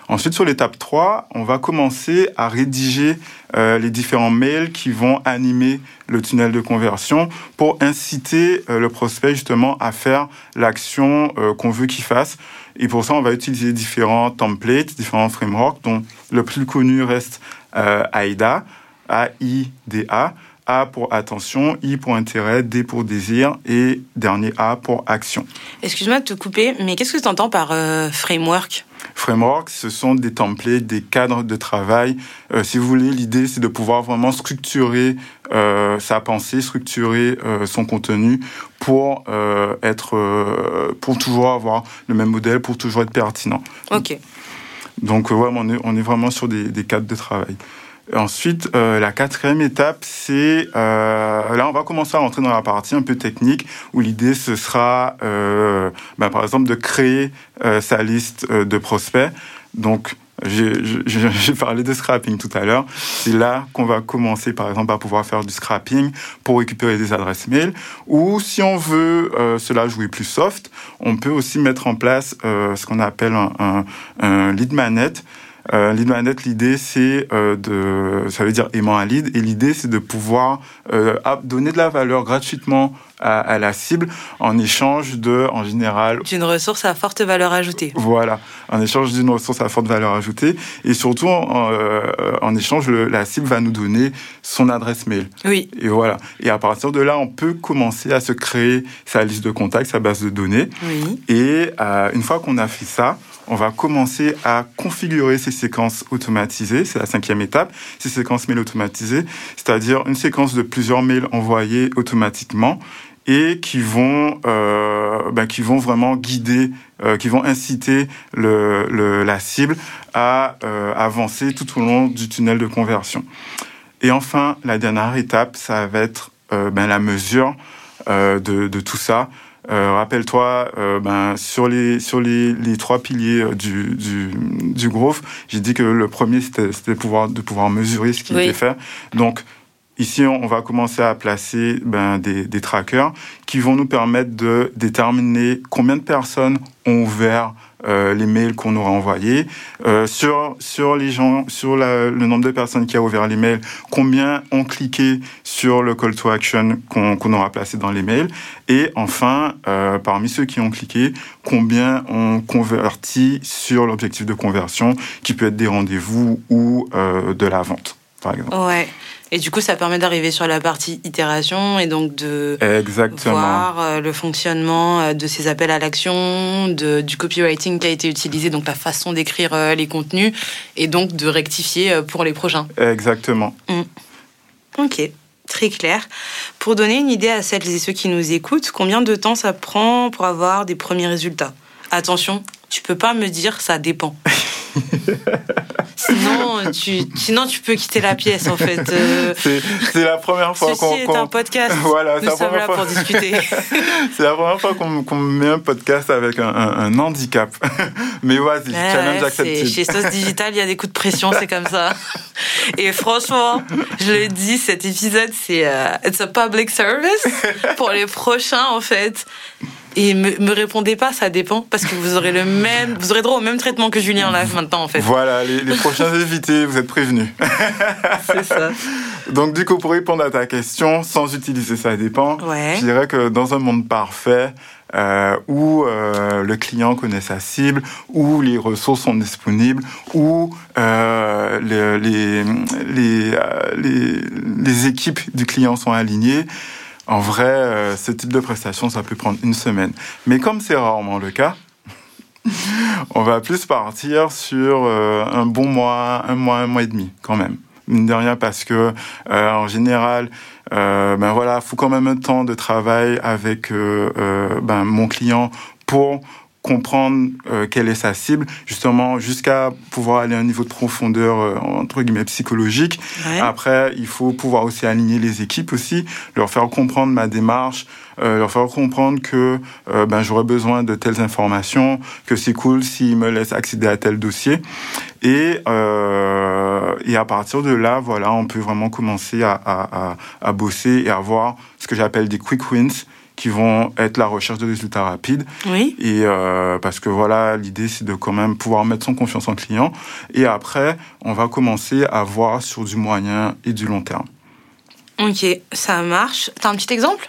Ensuite, sur l'étape 3, on va commencer à rédiger euh, les différents mails qui vont animer le tunnel de conversion pour inciter euh, le prospect justement à faire l'action euh, qu'on veut qu'il fasse. Et pour ça, on va utiliser différents templates, différents frameworks, dont le plus connu reste euh, AIDA, A-I-D-A. A pour attention, I pour intérêt, D pour désir et dernier A pour action. Excuse-moi de te couper, mais qu'est-ce que tu entends par euh, framework? Frameworks, ce sont des templates, des cadres de travail. Euh, si vous voulez, l'idée, c'est de pouvoir vraiment structurer euh, sa pensée, structurer son contenu pour être, pour toujours avoir le même modèle, pour toujours être pertinent. Ok. Donc, ouais, on, est, on est vraiment sur des, des cadres de travail. Ensuite, euh, la quatrième étape, c'est euh, là, on va commencer à rentrer dans la partie un peu technique où l'idée ce sera, euh, ben, par exemple, de créer sa liste de prospects. Donc, *laughs* j'ai parlé de scrapping tout à l'heure. C'est là qu'on va commencer, par exemple, à pouvoir faire du scrapping pour récupérer des adresses mail. Ou si on veut cela jouer plus soft, on peut aussi mettre en place ce qu'on appelle un, un, un lead magnet. Euh, lead magnet, l'idée c'est euh, de, ça veut dire aimant un lead, et l'idée c'est de pouvoir euh, donner de la valeur gratuitement à, à la cible en échange de, en général, D'une ressource à forte valeur ajoutée. voilà, en échange d'une ressource à forte valeur ajoutée, et surtout en, euh, en échange, le- la cible va nous donner son adresse mail. Oui. Et voilà. Et à partir de là, on peut commencer à se créer sa liste de contacts, sa base de données. Oui. Et euh, une fois qu'on a fait ça, on va commencer à configurer ces séquences automatisées. C'est la cinquième étape. Ces séquences mail automatisées, c'est-à-dire une séquence de plusieurs mails envoyés automatiquement et qui vont, euh, ben, qui vont vraiment guider, euh, qui vont inciter la cible à euh, avancer tout au long du tunnel de conversion. Et enfin, la dernière étape, ça va être ben, la mesure de tout ça. Euh, Rappelle-toi, euh, ben, sur les sur les, les trois piliers euh, du du, du growth, j'ai dit que le premier c'était c'était pouvoir de pouvoir mesurer ce qui Oui. était fait. Donc Ici, on va commencer à placer ben, des, des, trackers qui vont nous permettre de déterminer combien de personnes ont ouvert euh, les mails qu'on aura envoyés, euh, sur sur les gens, sur la, le nombre de personnes qui a ouvert les mails, combien ont cliqué sur le call to action qu'on qu'on aura placé dans les mails, et enfin euh, parmi ceux qui ont cliqué, combien ont converti sur l'objectif de conversion, qui peut être des rendez-vous ou euh, de la vente, par exemple. Ouais. Et du coup, ça permet d'arriver sur la partie itération et donc de Exactement. voir euh, le fonctionnement euh, de ces appels à l'action, du copywriting qui a été utilisé, donc la façon d'écrire euh, les contenus, et donc de rectifier pour les prochains. Exactement. Mm. Ok, très clair. Pour donner une idée à celles et ceux qui nous écoutent, combien de temps ça prend pour avoir des premiers résultats? Attention, tu peux pas me dire ça dépend. *laughs* sinon, tu, sinon, tu peux quitter la pièce, en fait. Euh, c'est la première fois qu'on. Ceci est un podcast. Voilà, Nous sommes là fois... pour discuter. c'est la première fois qu'on met un podcast avec un, un, un handicap. *laughs* Mais vas-y, ouais, challenge accepté. Chez Sauce Digital, il y a des coups de pression, c'est comme ça. *laughs* Et franchement, je le dis, cet épisode, c'est uh, it's a public service pour les prochains, en fait. Et me, me répondez pas, ça dépend, parce que vous aurez le même, vous aurez droit au même traitement que Julien en live maintenant, en fait. Voilà, les, les prochains *laughs* invités, vous êtes prévenus. *laughs* C'est ça. Donc, du coup, pour répondre à ta question, sans utiliser ça dépend, ouais. je dirais que dans un monde parfait, euh, où euh, le client connaît sa cible, où les ressources sont disponibles, où euh, les, les, les, les équipes du client sont alignées, en vrai, euh, ce type de prestation, ça peut prendre une semaine. Mais comme c'est rarement le cas, *laughs* on va plus partir sur euh, un bon mois, un mois, un mois et demi, quand même. Mine de rien, parce que euh, en général, euh, ben voilà, faut quand même un temps de travail avec euh, ben, mon client pour comprendre euh, quelle est sa cible, justement jusqu'à pouvoir aller à un niveau de profondeur euh, entre guillemets psychologique. Ouais. Après, il faut pouvoir aussi aligner les équipes aussi, leur faire comprendre ma démarche, euh, leur faire comprendre que euh, ben j'aurais besoin de telles informations, que c'est cool s'ils me laissent accéder à tel dossier. Et euh, et à partir de là, voilà, on peut vraiment commencer à, à, à, à bosser et avoir ce que j'appelle des quick wins qui vont être la recherche de résultats rapides. Oui. Et euh, parce que voilà, l'idée c'est de quand même pouvoir mettre son confiance en client. Et après, on va commencer à voir sur du moyen et du long terme. Ok, ça marche. T'as un petit exemple?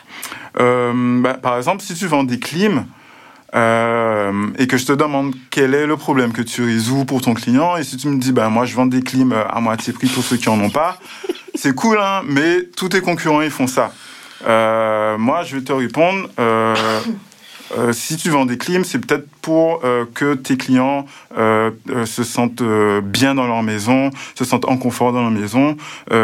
Euh, bah, Par exemple, si tu vends des clims. Euh, et que je te demande quel est le problème que tu résous pour ton client, et si tu me dis, ben moi je vends des clims à moitié prix pour ceux qui en ont pas, *laughs* c'est cool, hein, mais tous tes concurrents ils font ça. Euh, moi, je vais te répondre. Euh, *coughs* euh, si tu vends des clims, c'est peut-être pour euh, que tes clients euh, se sentent bien dans leur maison, se sentent en confort dans leur maison,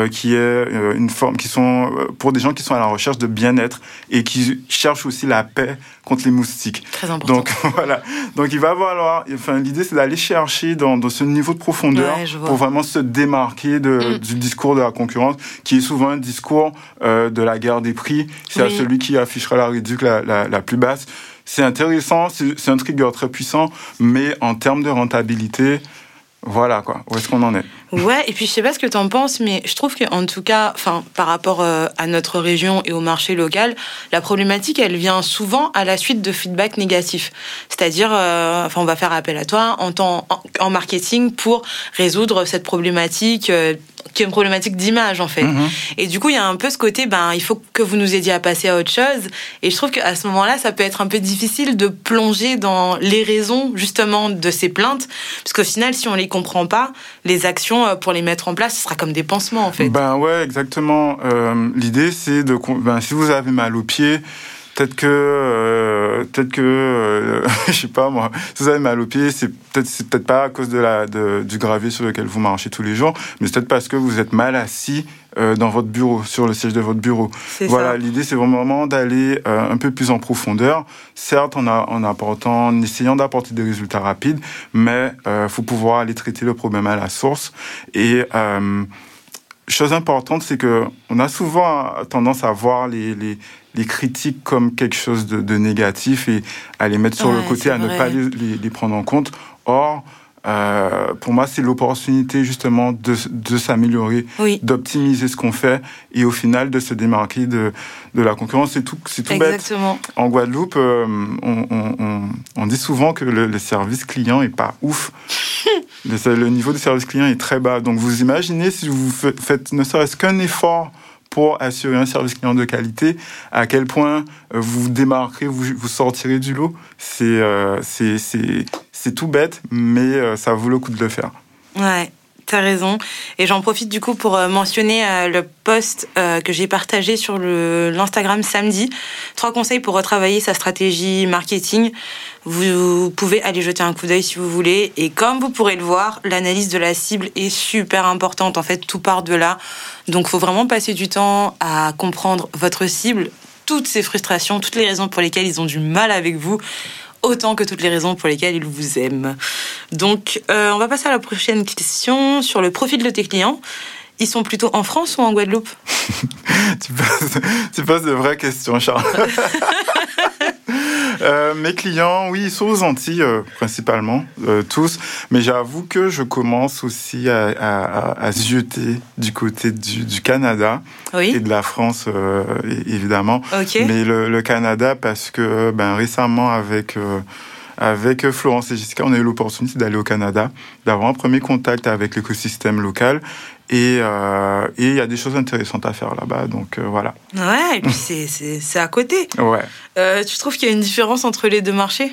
qui est une forme, qui sont pour des gens qui sont à la recherche de bien-être et qui cherchent aussi la paix contre les moustiques. Très important. Donc *laughs* voilà. Donc il va falloir. Enfin, l'idée c'est d'aller chercher dans, dans, ce niveau de profondeur ouais, pour vraiment se démarquer de, Mm. du discours de la concurrence, qui est souvent un discours euh, de la guerre des prix. C'est Oui. à celui qui affichera la réduc la, la, la plus basse. C'est intéressant, c'est un trigger très puissant, mais en termes de rentabilité, voilà quoi. Où est-ce qu'on en est? Ouais, et puis je sais pas ce que t'en penses, mais je trouve qu'en tout cas, enfin, par rapport euh, à notre région et au marché local, la problématique, elle vient souvent à la suite de feedback négatifs. C'est-à-dire, euh, enfin, on va faire appel à toi en, temps, marketing pour résoudre cette problématique. euh, qui est une problématique d'image en fait. Mhm. Et du coup, il y a un peu ce côté, ben, il faut que vous nous aidiez à passer à autre chose. Et je trouve qu'à ce moment-là, ça peut être un peu difficile de plonger dans les raisons justement de ces plaintes, parce qu'au final, si on les comprend pas, les actions euh, pour les mettre en place, ce sera comme des pansements en fait. Ben ouais, exactement. Euh, L'idée c'est de, ben, si vous avez mal aux pieds, peut-être que, euh, peut-être que, euh, *laughs* je sais pas moi, si vous avez mal aux pieds, c'est peut-être, c'est peut-être pas à cause de la, de, du gravier sur lequel vous marchez tous les jours, mais c'est peut-être parce que vous êtes mal assis euh, dans votre bureau, sur le siège de votre bureau. Voilà, l'idée c'est vraiment d'aller euh, un peu plus en profondeur, certes en, a- en apportant, en essayant d'apporter des résultats rapides, mais faut pouvoir aller traiter le problème à la source. Et chose importante, c'est que on a souvent tendance à voir les, les, les critiques comme quelque chose de, de négatif et à les mettre sur le côté, à ne pas les, prendre en compte. Or, euh, pour moi, c'est l'opportunité justement de, de s'améliorer, Oui. d'optimiser ce qu'on fait et au final de se démarquer de, de la concurrence. C'est tout, c'est tout bête. En Guadeloupe, euh, on, on- on- on dit souvent que le, le service client est pas ouf. *laughs* le, niveau de service client est très bas. Donc vous imaginez si vous fa- faites ne serait-ce qu'un effort pour assurer un service client de qualité, à quel point euh, vous vous démarquerez, vous, sortirez du lot. C'est euh, tout bête, mais euh, ça vaut le coup de le faire. Ouais, t'as raison. Et j'en profite du coup pour euh, mentionner euh, le post euh, que j'ai partagé sur l'Instagram samedi. Trois conseils pour retravailler sa stratégie marketing. Vous pouvez aller jeter un coup d'œil si vous voulez. Et comme vous pourrez le voir, l'analyse de la cible est super importante. En fait, tout part de là. Donc, faut vraiment passer du temps à comprendre votre cible, toutes ces frustrations, toutes les raisons pour lesquelles ils ont du mal avec vous autant que toutes les raisons pour lesquelles ils vous aiment. Donc, euh, on va passer à la prochaine question sur le profil de tes clients. Ils sont plutôt en France ou en Guadeloupe? *laughs* Tu, poses, tu poses de vraies questions, Charles. *laughs* Euh, mes clients, oui, ils sont aux Antilles euh, principalement, euh, tous. Mais j'avoue que je commence aussi à, à, à, à zioter du côté du, du Canada et Oui. de la France, euh, évidemment. Ok. Mais le, le Canada, parce que ben, récemment, avec, euh, avec Florence et Jessica, on a eu l'opportunité d'aller au Canada, d'avoir un premier contact avec l'écosystème local. Et euh, et il y a des choses intéressantes à faire là-bas. Donc euh, voilà. Ouais, et puis c'est- *laughs* à côté. Ouais. Euh, tu trouves qu'il y a une différence entre les deux marchés?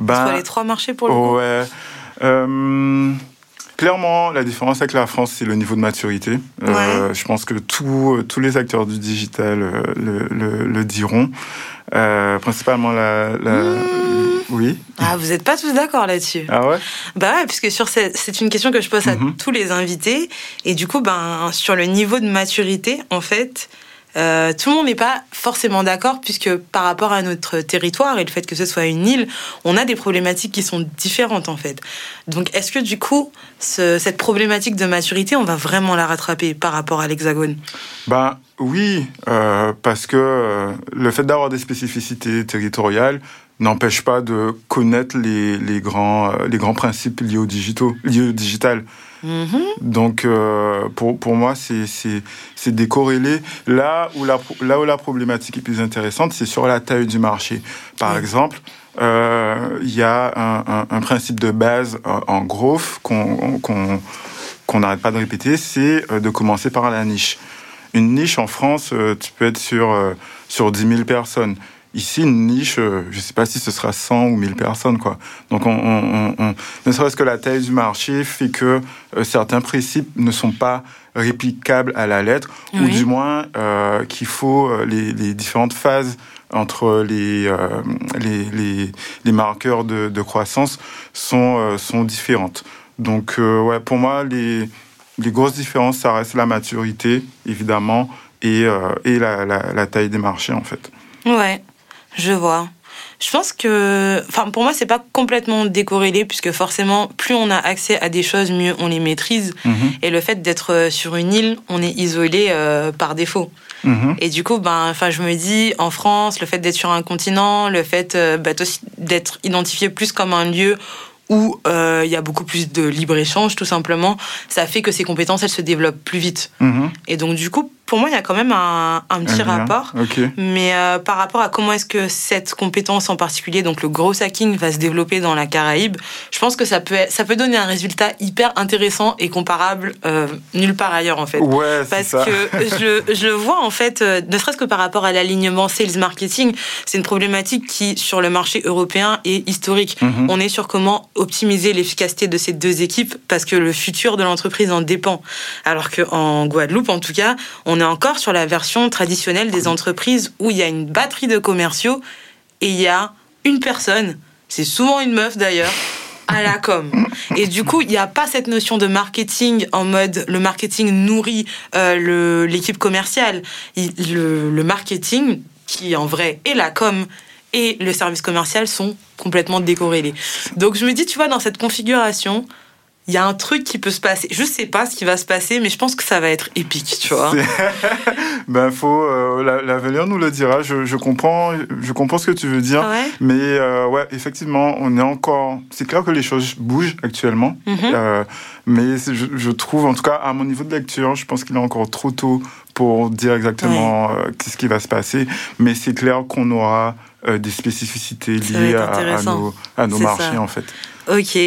Entre les trois marchés pour le coup Ben, Ouais. Euh, clairement, la différence avec la France, c'est le niveau de maturité. Euh, je pense que tous tous les acteurs du digital euh, le, le, le diront. Euh, principalement la. la- Mmh. Oui. Ah, vous n'êtes pas tous d'accord là-dessus Ah ouais? Bah ouais, puisque sur c'est une question que je pose à Mhm. tous les invités. Et du coup, ben, sur le niveau de maturité, en fait, euh, tout le monde n'est pas forcément d'accord, puisque par rapport à notre territoire et le fait que ce soit une île, on a des problématiques qui sont différentes, en fait. Donc, est-ce que du coup, ce- cette problématique de maturité, on va vraiment la rattraper par rapport à l'Hexagone? Ben oui, euh, parce que euh, le fait d'avoir des spécificités territoriales n'empêche pas de connaître les, les, grands, euh, les grands principes liés au, digitaux, liés au digital. Mhm. Donc, euh, pour, pour moi, c'est- décorrélé. Là où, la, là où la problématique est plus intéressante, c'est sur la taille du marché. Par exemple, euh, il y a un, un- un principe de base en growth qu'on qu'on qu'on n'arrête pas de répéter, c'est de commencer par la niche. Une niche en France, tu peux être sur, sur 10 000 personnes. Ici, une niche, euh, je ne sais pas si ce sera 100 ou 1000 personnes. Quoi. Donc, on, on- on- on- ne serait-ce que la taille du marché fait que euh, certains principes ne sont pas réplicables à la lettre, ou du moins euh, qu'il faut euh, les, les différentes phases entre les, euh, les, les, les marqueurs de, de croissance sont, sont différentes. Donc, ouais, pour moi, les, les grosses différences, ça reste la maturité, évidemment, et, euh, et la, la, la taille des marchés, en fait. Ouais, je vois. Je pense que, enfin, pour moi, c'est pas complètement décorrélé, puisque forcément, plus on a accès à des choses, mieux on les maîtrise. Mhm, Et le fait d'être euh, sur une île, on est isolé euh, par défaut. mhm. Et du coup, ben, enfin, je me dis, en France, le fait d'être sur un continent, le fait euh, bah, d'être identifié plus comme un lieu où euh, il y a beaucoup plus de libre échange, tout simplement, ça fait que ces compétences, elles se développent plus vite. Mhm. Et donc, du coup, pour moi, il y a quand même un, un petit Un rapport. Ok. Mais euh, par rapport à comment est-ce que cette compétence en particulier, donc le gros hacking, va se développer dans la Caraïbe, je pense que ça peut, ça peut donner un résultat hyper intéressant et comparable euh, nulle part ailleurs en fait. Ouais, Parce ça. que *laughs* je, je le vois en fait, euh, ne serait-ce que par rapport à l'alignement sales marketing, c'est une problématique qui sur le marché européen est historique. Mhm. On est sur comment optimiser l'efficacité de ces deux équipes parce que le futur de l'entreprise en dépend. Alors qu'en Guadeloupe, en tout cas, on est encore sur la version traditionnelle des entreprises où il y a une batterie de commerciaux et il y a une personne, c'est souvent une meuf d'ailleurs, à la com. Et du coup, il n'y a pas cette notion de marketing en mode le marketing nourrit euh, l'équipe commerciale. Le, le marketing, qui en vrai est la com, et le service commercial sont complètement décorrélés. Donc je me dis, tu vois, dans cette configuration, il y a un truc qui peut se passer. Je sais pas ce qui va se passer, mais je pense que ça va être épique, tu vois. *laughs* ben faut, euh, l'avenir nous le dira. Je, je, comprends, je comprends ce que tu veux dire, ouais. mais euh, ouais, effectivement, on est encore. C'est clair que les choses bougent actuellement, Mhm. euh, mais je, je trouve, en tout cas à mon niveau de lecture, je pense qu'il est encore trop tôt pour dire exactement euh, qu'est-ce qui va se passer. Mais c'est clair qu'on aura euh, des spécificités liées à, nos, à nos marchés ça. en fait. Ok.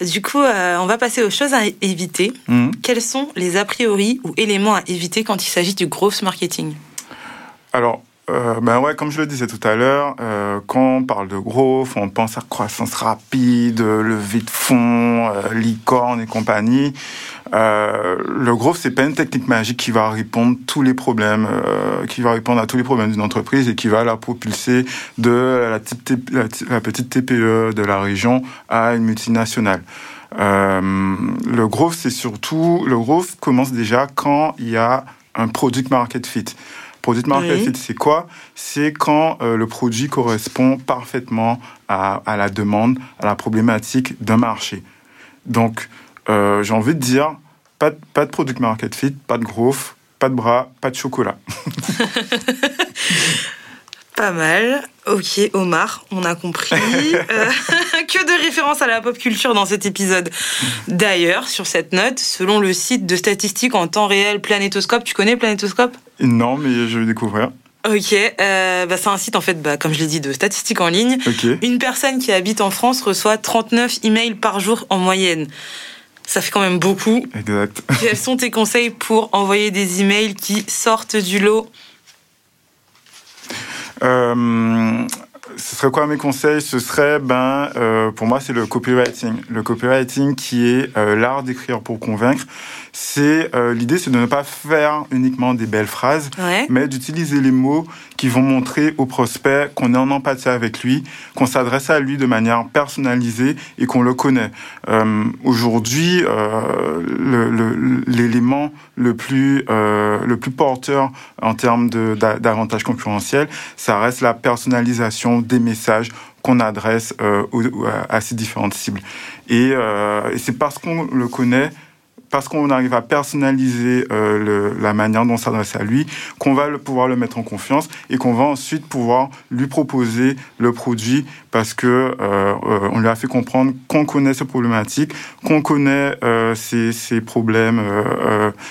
Du coup, euh, on va passer aux choses à éviter. Mhm. Quels sont les a priori ou éléments à éviter quand il s'agit du growth marketing? Alors, euh, ben ouais, comme je le disais tout à l'heure, euh, quand on parle de growth, on pense à croissance rapide, levée de fonds, euh, licorne et compagnie. Euh, le growth, c'est pas une technique magique qui va répondre tous les problèmes, euh, qui va répondre à tous les problèmes d'une entreprise et qui va la propulser de la, petite la ti- la petite TPE de la région à une multinationale. Euh, le growth, c'est surtout le growth commence déjà quand il y a un product market fit. Product market Oui. fit, c'est quoi? C'est quand euh, le produit correspond parfaitement à, à la demande, à la problématique d'un marché. Donc, euh, j'ai envie de dire, pas de, pas de product market fit, pas de growth, pas de bras, pas de chocolat. *laughs* Pas mal. Ok, Omar, on a compris. *laughs* Euh, *laughs* que de références à la pop culture dans cet épisode. D'ailleurs, sur cette note, selon le site de statistiques en temps réel Planétoscope, tu connais Planétoscope Non, mais je vais découvrir. Ok, euh, bah, c'est un site en fait, bah, comme je l'ai dit, de statistiques en ligne. Une personne qui habite en France reçoit 39 emails par jour en moyenne. Ça fait quand même beaucoup. Exact. *laughs* Quels sont tes conseils pour envoyer des emails qui sortent du lot Euh, ce serait quoi mes conseils? Ce serait, ben, euh, pour moi, c'est le copywriting. Le copywriting qui est euh, l'art d'écrire pour convaincre. C'est euh, l'idée, c'est de ne pas faire uniquement des belles phrases, Ouais. mais d'utiliser les mots qui vont montrer au prospect qu'on est en empathie avec lui, qu'on s'adresse à lui de manière personnalisée et qu'on le connaît. Euh, Aujourd'hui, euh, le- le- l'élément le, plus euh, le plus porteur en termes d'avantages concurrentiels, ça reste la personnalisation des messages qu'on adresse euh, aux- à, à ces différentes cibles. Et, euh, et c'est parce qu'on le connaît parce qu'on arrive à personnaliser euh, la manière dont on s'adresse à lui, qu'on va pouvoir le mettre en confiance et qu'on va ensuite pouvoir lui proposer le produit parce que euh, euh, on lui a fait comprendre qu'on connaît ses problématiques, qu'on connaît ses, problèmes,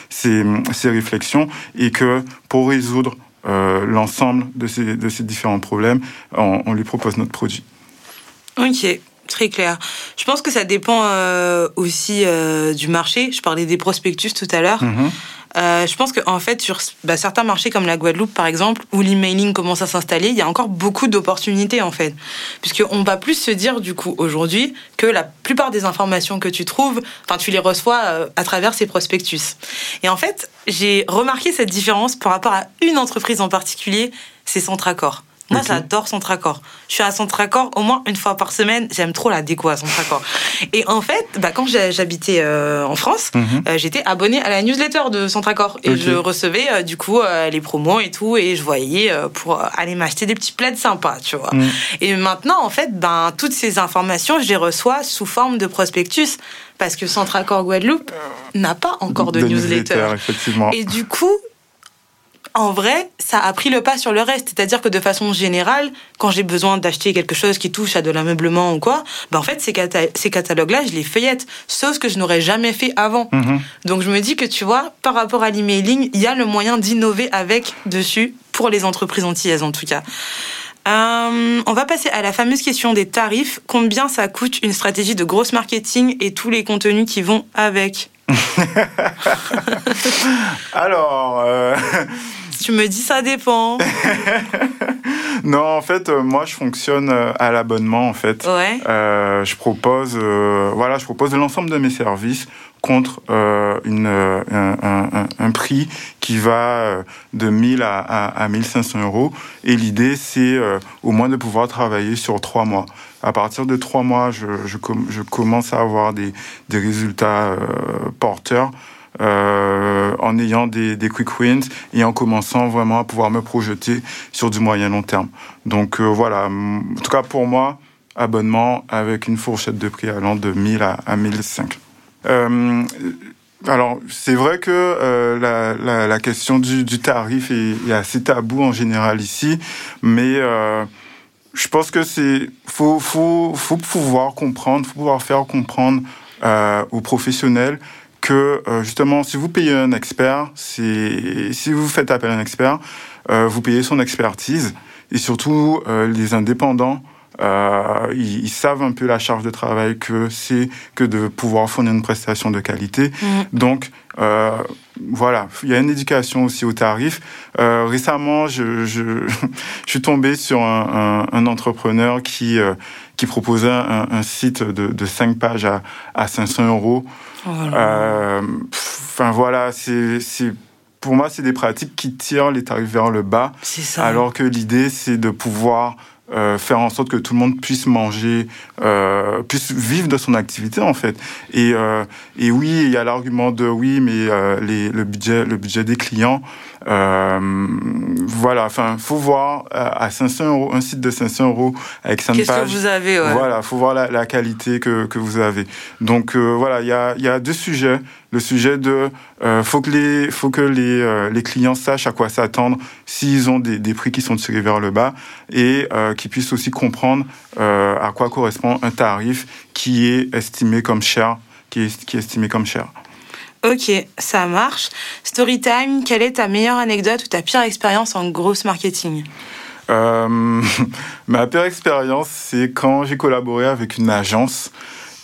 ses, réflexions et que pour résoudre l'ensemble de ces, de ces différents problèmes, on, on lui propose notre produit. Ok, très clair. Je pense que ça dépend euh, aussi euh, du marché. Je parlais des prospectus tout à l'heure. Mhm. Euh, je pense qu'en en fait, sur bah, certains marchés comme la Guadeloupe, par exemple, où l'emailing commence à s'installer, il y a encore beaucoup d'opportunités, en fait. Puisqu'on va plus se dire, du coup, aujourd'hui, que la plupart des informations que tu trouves, enfin, tu les reçois euh, à travers ces prospectus. Et en fait, j'ai remarqué cette différence par rapport à une entreprise en particulier, c'est Centracor. Moi, Ok. j'adore Centracor. Je suis à Centracor au moins une fois par semaine. J'aime trop la déco à Centracor. Et en fait, bah, quand j'habitais euh, en France, Mhm. euh, j'étais abonnée à la newsletter de Centracor et je recevais euh, du coup euh, les promos et tout et je voyais pour aller m'acheter des petits plaids sympas, tu vois. Mhm. Et maintenant, en fait, ben toutes ces informations, je les reçois sous forme de prospectus parce que Centracor Guadeloupe n'a pas encore de, newsletter. effectivement. Et du coup, en vrai, ça a pris le pas sur le reste. C'est-à-dire que de façon générale, quand j'ai besoin d'acheter quelque chose qui touche à de l'ameublement ou quoi, ben en fait, ces, cata- ces catalogues-là, je les feuillette. Chose que je n'aurais jamais fait avant. Mhm. Donc je me dis que tu vois, par rapport à l'emailing, il y a le moyen d'innover avec dessus, pour les entreprises antillaises en tout cas. Euh, on va passer à la fameuse question des tarifs. Combien ça coûte une stratégie de grosse marketing et tous les contenus qui vont avec? *laughs* Alors, euh, Tu me dis ça dépend. *laughs* non, en fait, euh, moi, je fonctionne euh, à l'abonnement, en fait. Ouais. Euh, je propose, euh, voilà, je propose l'ensemble de mes services contre euh, une, un, un- un- un prix qui va de 1000 à, à, à 1500 euros. Et l'idée, c'est au moins de pouvoir travailler sur trois mois. À partir de trois mois, je, je, com- je commence à avoir des, des résultats porteurs. Euh, en ayant des, quick wins et en commençant vraiment à pouvoir me projeter sur du moyen long terme. Donc euh, voilà, en tout cas pour moi, abonnement avec une fourchette de prix allant de 1000 à, à 1005. Euh, alors, c'est vrai que la, question du, tarif est, assez tabou en général ici, mais je pense que c'est faut, faut, faut pouvoir comprendre, faut pouvoir faire comprendre aux professionnels que euh, justement, si vous payez un expert, si vous faites appel à un expert, euh, vous payez son expertise et surtout euh, les indépendants. Ils, ils, savent un peu la charge de travail que c'est que de pouvoir fournir une prestation de qualité. Mmh. Donc, voilà, il y a une éducation aussi aux tarifs. Récemment, je, je, *laughs* je, suis tombé sur un, un, un entrepreneur qui, qui proposait un, un, site de, de 5 pages à, à 500 euros. Enfin oh voilà, c'est pour moi, c'est des pratiques qui tirent les tarifs vers le bas. Alors que l'idée, c'est de pouvoir euh, faire en sorte que tout le monde puisse manger, euh, puisse vivre de son activité en fait. Et, euh, et oui, il y a l'argument de oui, mais euh, les, le budget, le budget des clients, euh, voilà. Enfin, faut voir à 500 euros un site de 500 euros avec 5 Qu'est-ce pages. que vous avez ouais. Voilà, faut voir la, la qualité que, que vous avez. Donc euh, voilà, il y a, y a deux sujets le sujet de euh, faut que les faut que les euh, les clients sachent à quoi s'attendre s'ils ont des, des prix qui sont tirés vers le bas et euh, qu'ils puissent aussi comprendre euh, à quoi correspond un tarif qui est estimé comme cher qui est qui est estimé comme cher. Ok, ça marche. Storytime, quelle est ta meilleure anecdote ou ta pire expérience en grosse marketing euh, *laughs* Ma pire expérience, c'est quand j'ai collaboré avec une agence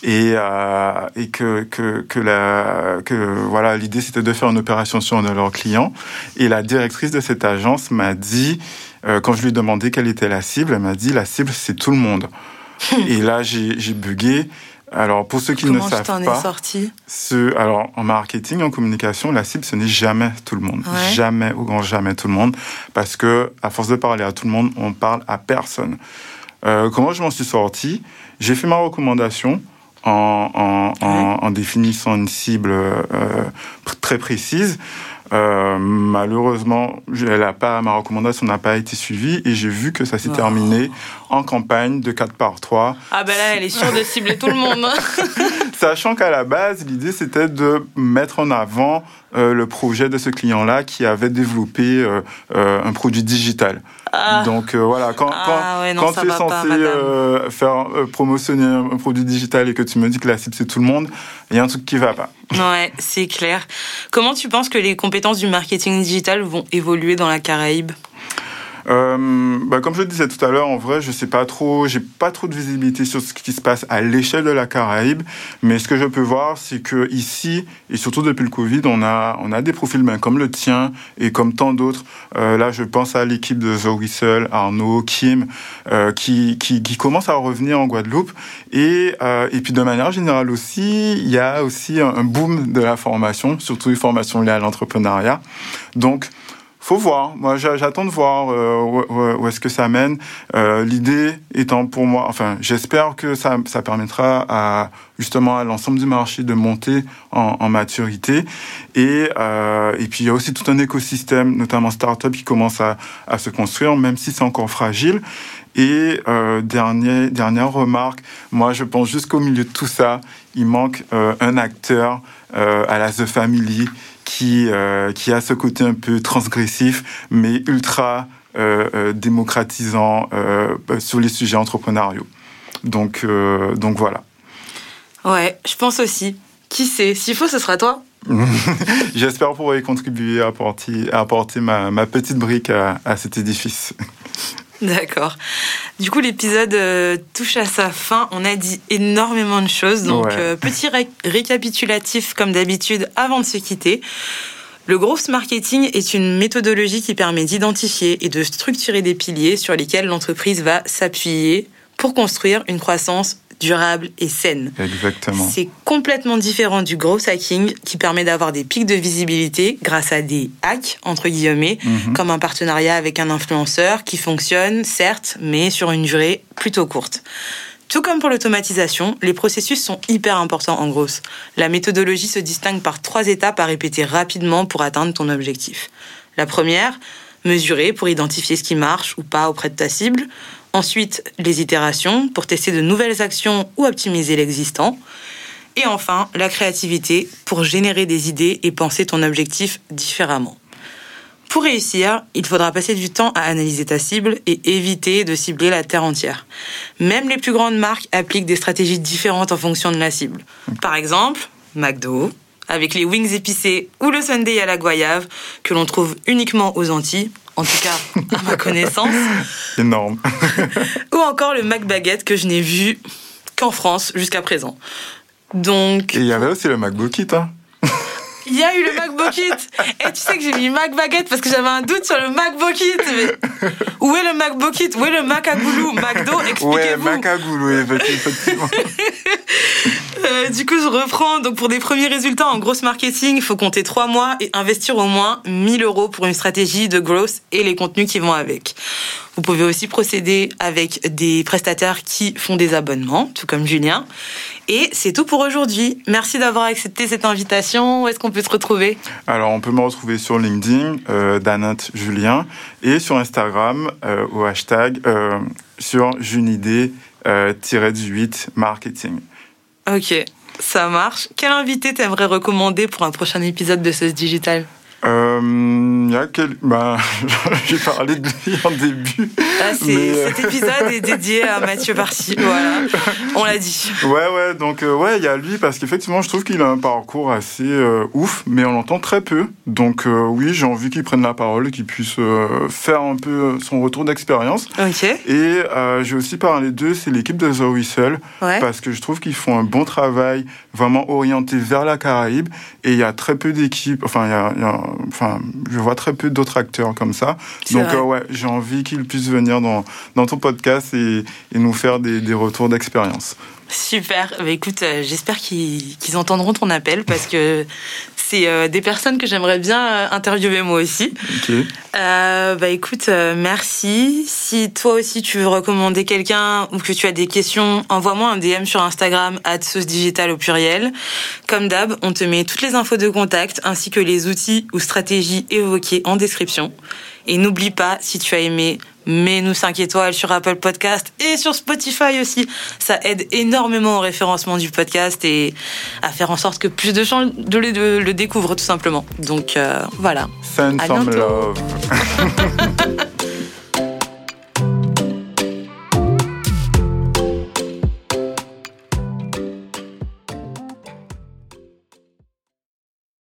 et, euh, et que, que, que, la, que voilà, l'idée c'était de faire une opération sur un de leurs clients. Et la directrice de cette agence m'a dit, euh, quand je lui ai demandé quelle était la cible, elle m'a dit la cible c'est tout le monde. *laughs* et là j'ai bugué. Alors pour ceux qui Comment ne savent t'en pas, es sorti ce, alors en marketing, en communication, la cible ce n'est jamais tout le monde, Ouais. jamais au grand jamais tout le monde, parce que à force de parler à tout le monde, on parle à personne. Euh, comment je m'en suis sorti? J'ai fait ma recommandation en, en, en, en définissant une cible euh, très précise. Euh, malheureusement, elle a pas, ma recommandation n'a pas été suivie et j'ai vu que ça s'est Oh. terminé en campagne de 4 par 3 Ah ben là, elle est sûre de cibler tout le monde. *laughs* Sachant qu'à la base, l'idée c'était de mettre en avant euh, le projet de ce client-là qui avait développé euh, euh, un produit digital. Ah. Donc voilà, quand, Ah quand, ouais, non, quand ça tu es pas, censé faire promotionner un produit digital et que tu me dis que la cible c'est tout le monde, il y a un truc qui va pas. ouais, c'est clair. Comment tu penses que les compétences du marketing digital vont évoluer dans la Caraïbe? Euh, bah, comme je le disais tout à l'heure, en vrai, je sais pas trop, j'ai pas trop de visibilité sur ce qui se passe à l'échelle de la Caraïbe, mais ce que je peux voir, c'est que ici et surtout depuis le Covid, on a on a des profils ben, comme le tien et comme tant d'autres. Euh, là, je pense à l'équipe de The Whistle, Arnaud, Kim, euh, qui, qui qui commence à revenir en Guadeloupe et euh, et puis de manière générale aussi, il y a aussi un, un boom de la formation, surtout les formations liées à l'entrepreneuriat. Donc faut voir. Moi, j'a- j'attends de voir euh, où, est-ce que ça mène. Euh, L'idée étant pour moi, enfin, j'espère que ça, ça permettra à justement à l'ensemble du marché de monter en, maturité. Et, euh, et puis il y a aussi tout un écosystème, notamment start-up, qui commence à, à se construire, même si c'est encore fragile. Et euh, dernière remarque, moi je pense jusqu'au milieu de tout ça, il manque un acteur à la The Family qui, euh, qui a ce côté un peu transgressif, mais ultra euh, euh, démocratisant euh, sur les sujets entrepreneuriaux. Donc, donc voilà. Ouais, je pense aussi. Qui sait? S'il faut, ce sera toi. *laughs* J'espère pouvoir y contribuer à apporter, à apporter ma, ma petite brique à, à cet édifice. D'accord. Du coup, l'épisode euh, touche à sa fin. On a dit énormément de choses. Donc, Ouais. euh, petit ré- récapitulatif, comme d'habitude, avant de se quitter. Le growth marketing est une méthodologie qui permet d'identifier et de structurer des piliers sur lesquels l'entreprise va s'appuyer pour construire une croissance durable et saine. Exactement. C'est complètement différent du growth hacking qui permet d'avoir des pics de visibilité grâce à des hacks, entre guillemets, Mhm. comme un partenariat avec un influenceur qui fonctionne, certes, mais sur une durée plutôt courte. Tout comme pour l'automatisation, les processus sont hyper importants en grosse. La méthodologie se distingue par trois étapes à répéter rapidement pour atteindre ton objectif. La première, mesurer pour identifier ce qui marche ou pas auprès de ta cible. Ensuite, les itérations pour tester de nouvelles actions ou optimiser l'existant. Et enfin, la créativité pour générer des idées et penser ton objectif différemment. Pour réussir, il faudra passer du temps à analyser ta cible et éviter de cibler la terre entière. Même les plus grandes marques appliquent des stratégies différentes en fonction de la cible. Par exemple, McDo, avec les wings épicés ou le sundae à la goyave, que l'on trouve uniquement aux Antilles, en tout cas à ma connaissance. *laughs* Énorme. *laughs* ou encore le McBaguette que je n'ai vu qu'en France jusqu'à présent. Donc. Et il y avait aussi le McBookit, hein *laughs* il y a eu le MacBookit. Et tu sais que j'ai mis Mac Baguette parce que j'avais un doute sur le MacBookit. Mais où est le MacBookit Où est le Mac à goulou McDo, expliquez-vous. Ouais, Mac à goulou, effectivement. Euh, du coup, je reprends. Donc, pour des premiers résultats en grosse marketing, il faut compter trois mois et investir au moins 1000 euros pour une stratégie de growth et les contenus qui vont avec. Vous pouvez aussi procéder avec des prestataires qui font des abonnements, tout comme Julien. Et c'est tout pour aujourd'hui. Merci d'avoir accepté cette invitation. Où est-ce qu'on peut se retrouver? Alors, on peut me retrouver sur LinkedIn, euh, Julien, et sur Instagram, euh, au hashtag euh, sur Junidé-18 euh, marketing. Ok, ça marche. Quel invité t'aimerais recommander pour un prochain épisode de ce Digital euh, y a quel... bah, *laughs* j'ai parlé de lui en début. Ah, euh, Cet épisode est dédié à Mathieu Barcy, voilà. On l'a dit. Ouais, ouais, donc euh, ouais, il y a lui parce qu'effectivement, je trouve qu'il a un parcours assez euh, ouf, mais on l'entend très peu. Donc oui, j'ai envie qu'il prenne la parole, qu'il puisse faire un peu son retour d'expérience. Ok. Et j'ai aussi parlé d'eux, c'est l'équipe de The Whistle, parce que je trouve qu'ils font un bon travail, vraiment orienté vers la Caraïbe, et il y a très peu d'équipes, enfin, il y y a enfin, je vois très peu d'autres acteurs comme ça. Donc, euh, ouais, j'ai envie qu'ils puissent venir dans, dans ton podcast et, et nous faire des, des retours d'expérience. Super. Bah, écoute, euh, j'espère qu'ils entendront ton appel parce que c'est euh, des personnes que j'aimerais bien interviewer moi aussi. bah écoute, merci. Si toi aussi tu veux recommander quelqu'un ou que tu as des questions, envoie-moi un DM sur Instagram @sauce au pluriel. Comme d'hab, on te met toutes les infos de contact ainsi que les outils ou stratégies évoquées en description. Et n'oublie pas, si tu as aimé, mets-nous 5 étoiles sur Apple Podcast et sur Spotify aussi. Ça aide énormément au référencement du podcast et à faire en sorte que plus de gens le, découvrent tout simplement. Donc euh, voilà. Send some love. *laughs*